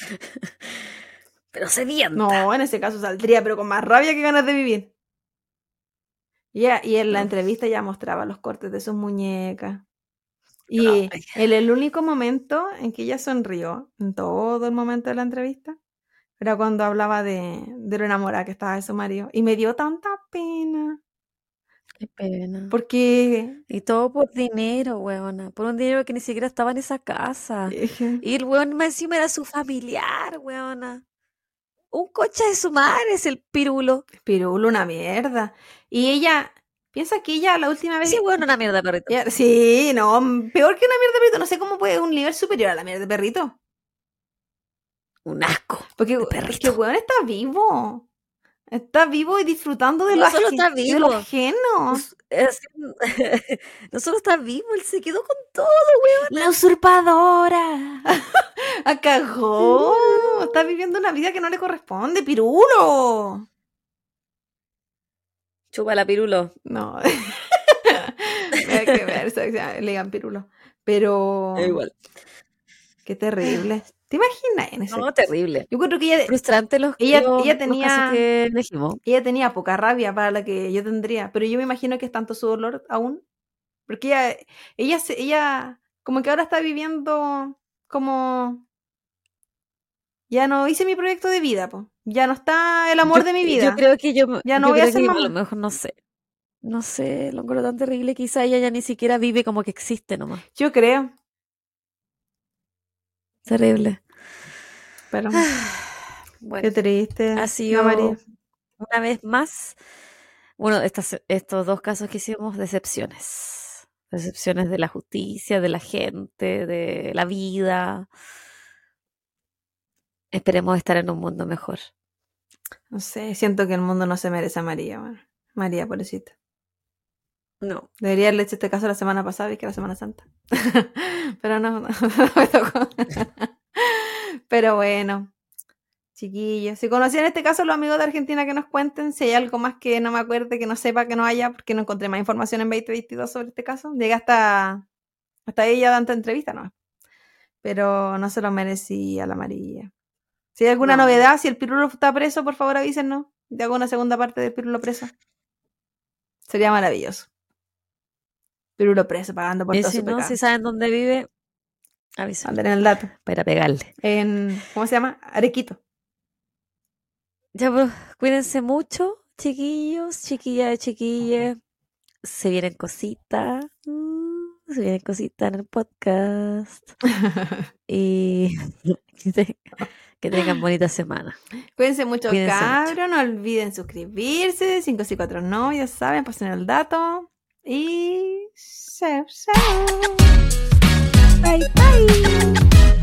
Pero sedienta. no, en ese caso saldría, pero con más rabia que ganas de vivir. Y, ella- y en la entrevista ya mostraba los cortes de sus muñecas. Y el, el único momento en que ella sonrió, en todo el momento de la entrevista, era cuando hablaba de, de lo enamorada que estaba de su marido. Y me dio tanta pena. Qué pena. Porque Y todo por dinero, weona. Por un dinero que ni siquiera estaba en esa casa. Y el weón más encima era su familiar, weona. Un coche de su madre es el pirulo. Pirulo, una mierda. Y ella, piensa que ella la última vez... Sí, weón, una mierda, perrito. sí, no, peor que una mierda de perrito. No sé cómo puede un nivel superior a la mierda de perrito. Un asco. Porque de es que weón está vivo. Está vivo y disfrutando de, No lo, solo está de lo vivo. ajeno. Us- es- no solo está vivo, él se quedó con todo. La usurpadora. <laughs> A cagó. Está viviendo una vida que no le corresponde, pirulo. Chupa la pirulo. No. <laughs> Hay que ver, <laughs> le digan pirulo. Pero. Igual. Qué terrible. ¿Te imaginas en ese? No, terrible. Yo creo que ella, Frustrante los, Ella- los- ella los tenía- que elegimos. ella tenía poca rabia para la que yo tendría, pero yo me imagino que es tanto su dolor aún. Porque ella, ella, ella, como que ahora está viviendo como. Ya no hice mi proyecto de vida, po. Ya no está el amor Yo- de mi Yo vida. creo que yo, Ya no yo voy a ser que a mamá. lo mejor no sé. No sé, lo encuentro tan terrible. Quizá ella ya ni siquiera vive como que existe nomás. Yo creo. Terrible. Pero Bueno, qué triste. ha sido María. una vez más. Bueno, estas, estos dos casos que hicimos, decepciones. Decepciones de la justicia, de la gente, de la vida. Esperemos estar en un mundo mejor. No sé, siento que el mundo no se merece a María, bueno. María, pobrecita. No. Debería haberle hecho este caso la semana pasada, y que era Semana Santa. <laughs> Pero no, <laughs> no, me tocó. <laughs> Pero bueno, chiquillos. Si conocían este caso, los amigos de Argentina que nos cuenten, si hay algo más que no me acuerde, que no sepa, que no haya, porque no encontré más información en 2022 sobre este caso. Llegué hasta, hasta ella dando entrevista, ¿no? Pero no se lo merecía la María. Si hay alguna No. novedad, si el Pirulo está preso, por favor avísenos. Te hago una segunda parte del Pirulo preso. Sería maravilloso. Pirulo preso, pagando por Y todo si su no, pecado. si saben dónde vive, avisen Manden el dato. para pegarle. En, ¿cómo se llama? Arequito. Ya, pues, cuídense mucho, chiquillos, chiquillas, chiquillas. Se vienen cositas. mm, Se vienen cositas en el podcast. <laughs> Y <laughs> que te- que tengan bonita semana. Cuídense mucho, Cuídense mucho. No olviden suscribirse. 554 no, ya saben, pasen el dato. Y. Chao, chao. Bye, bye.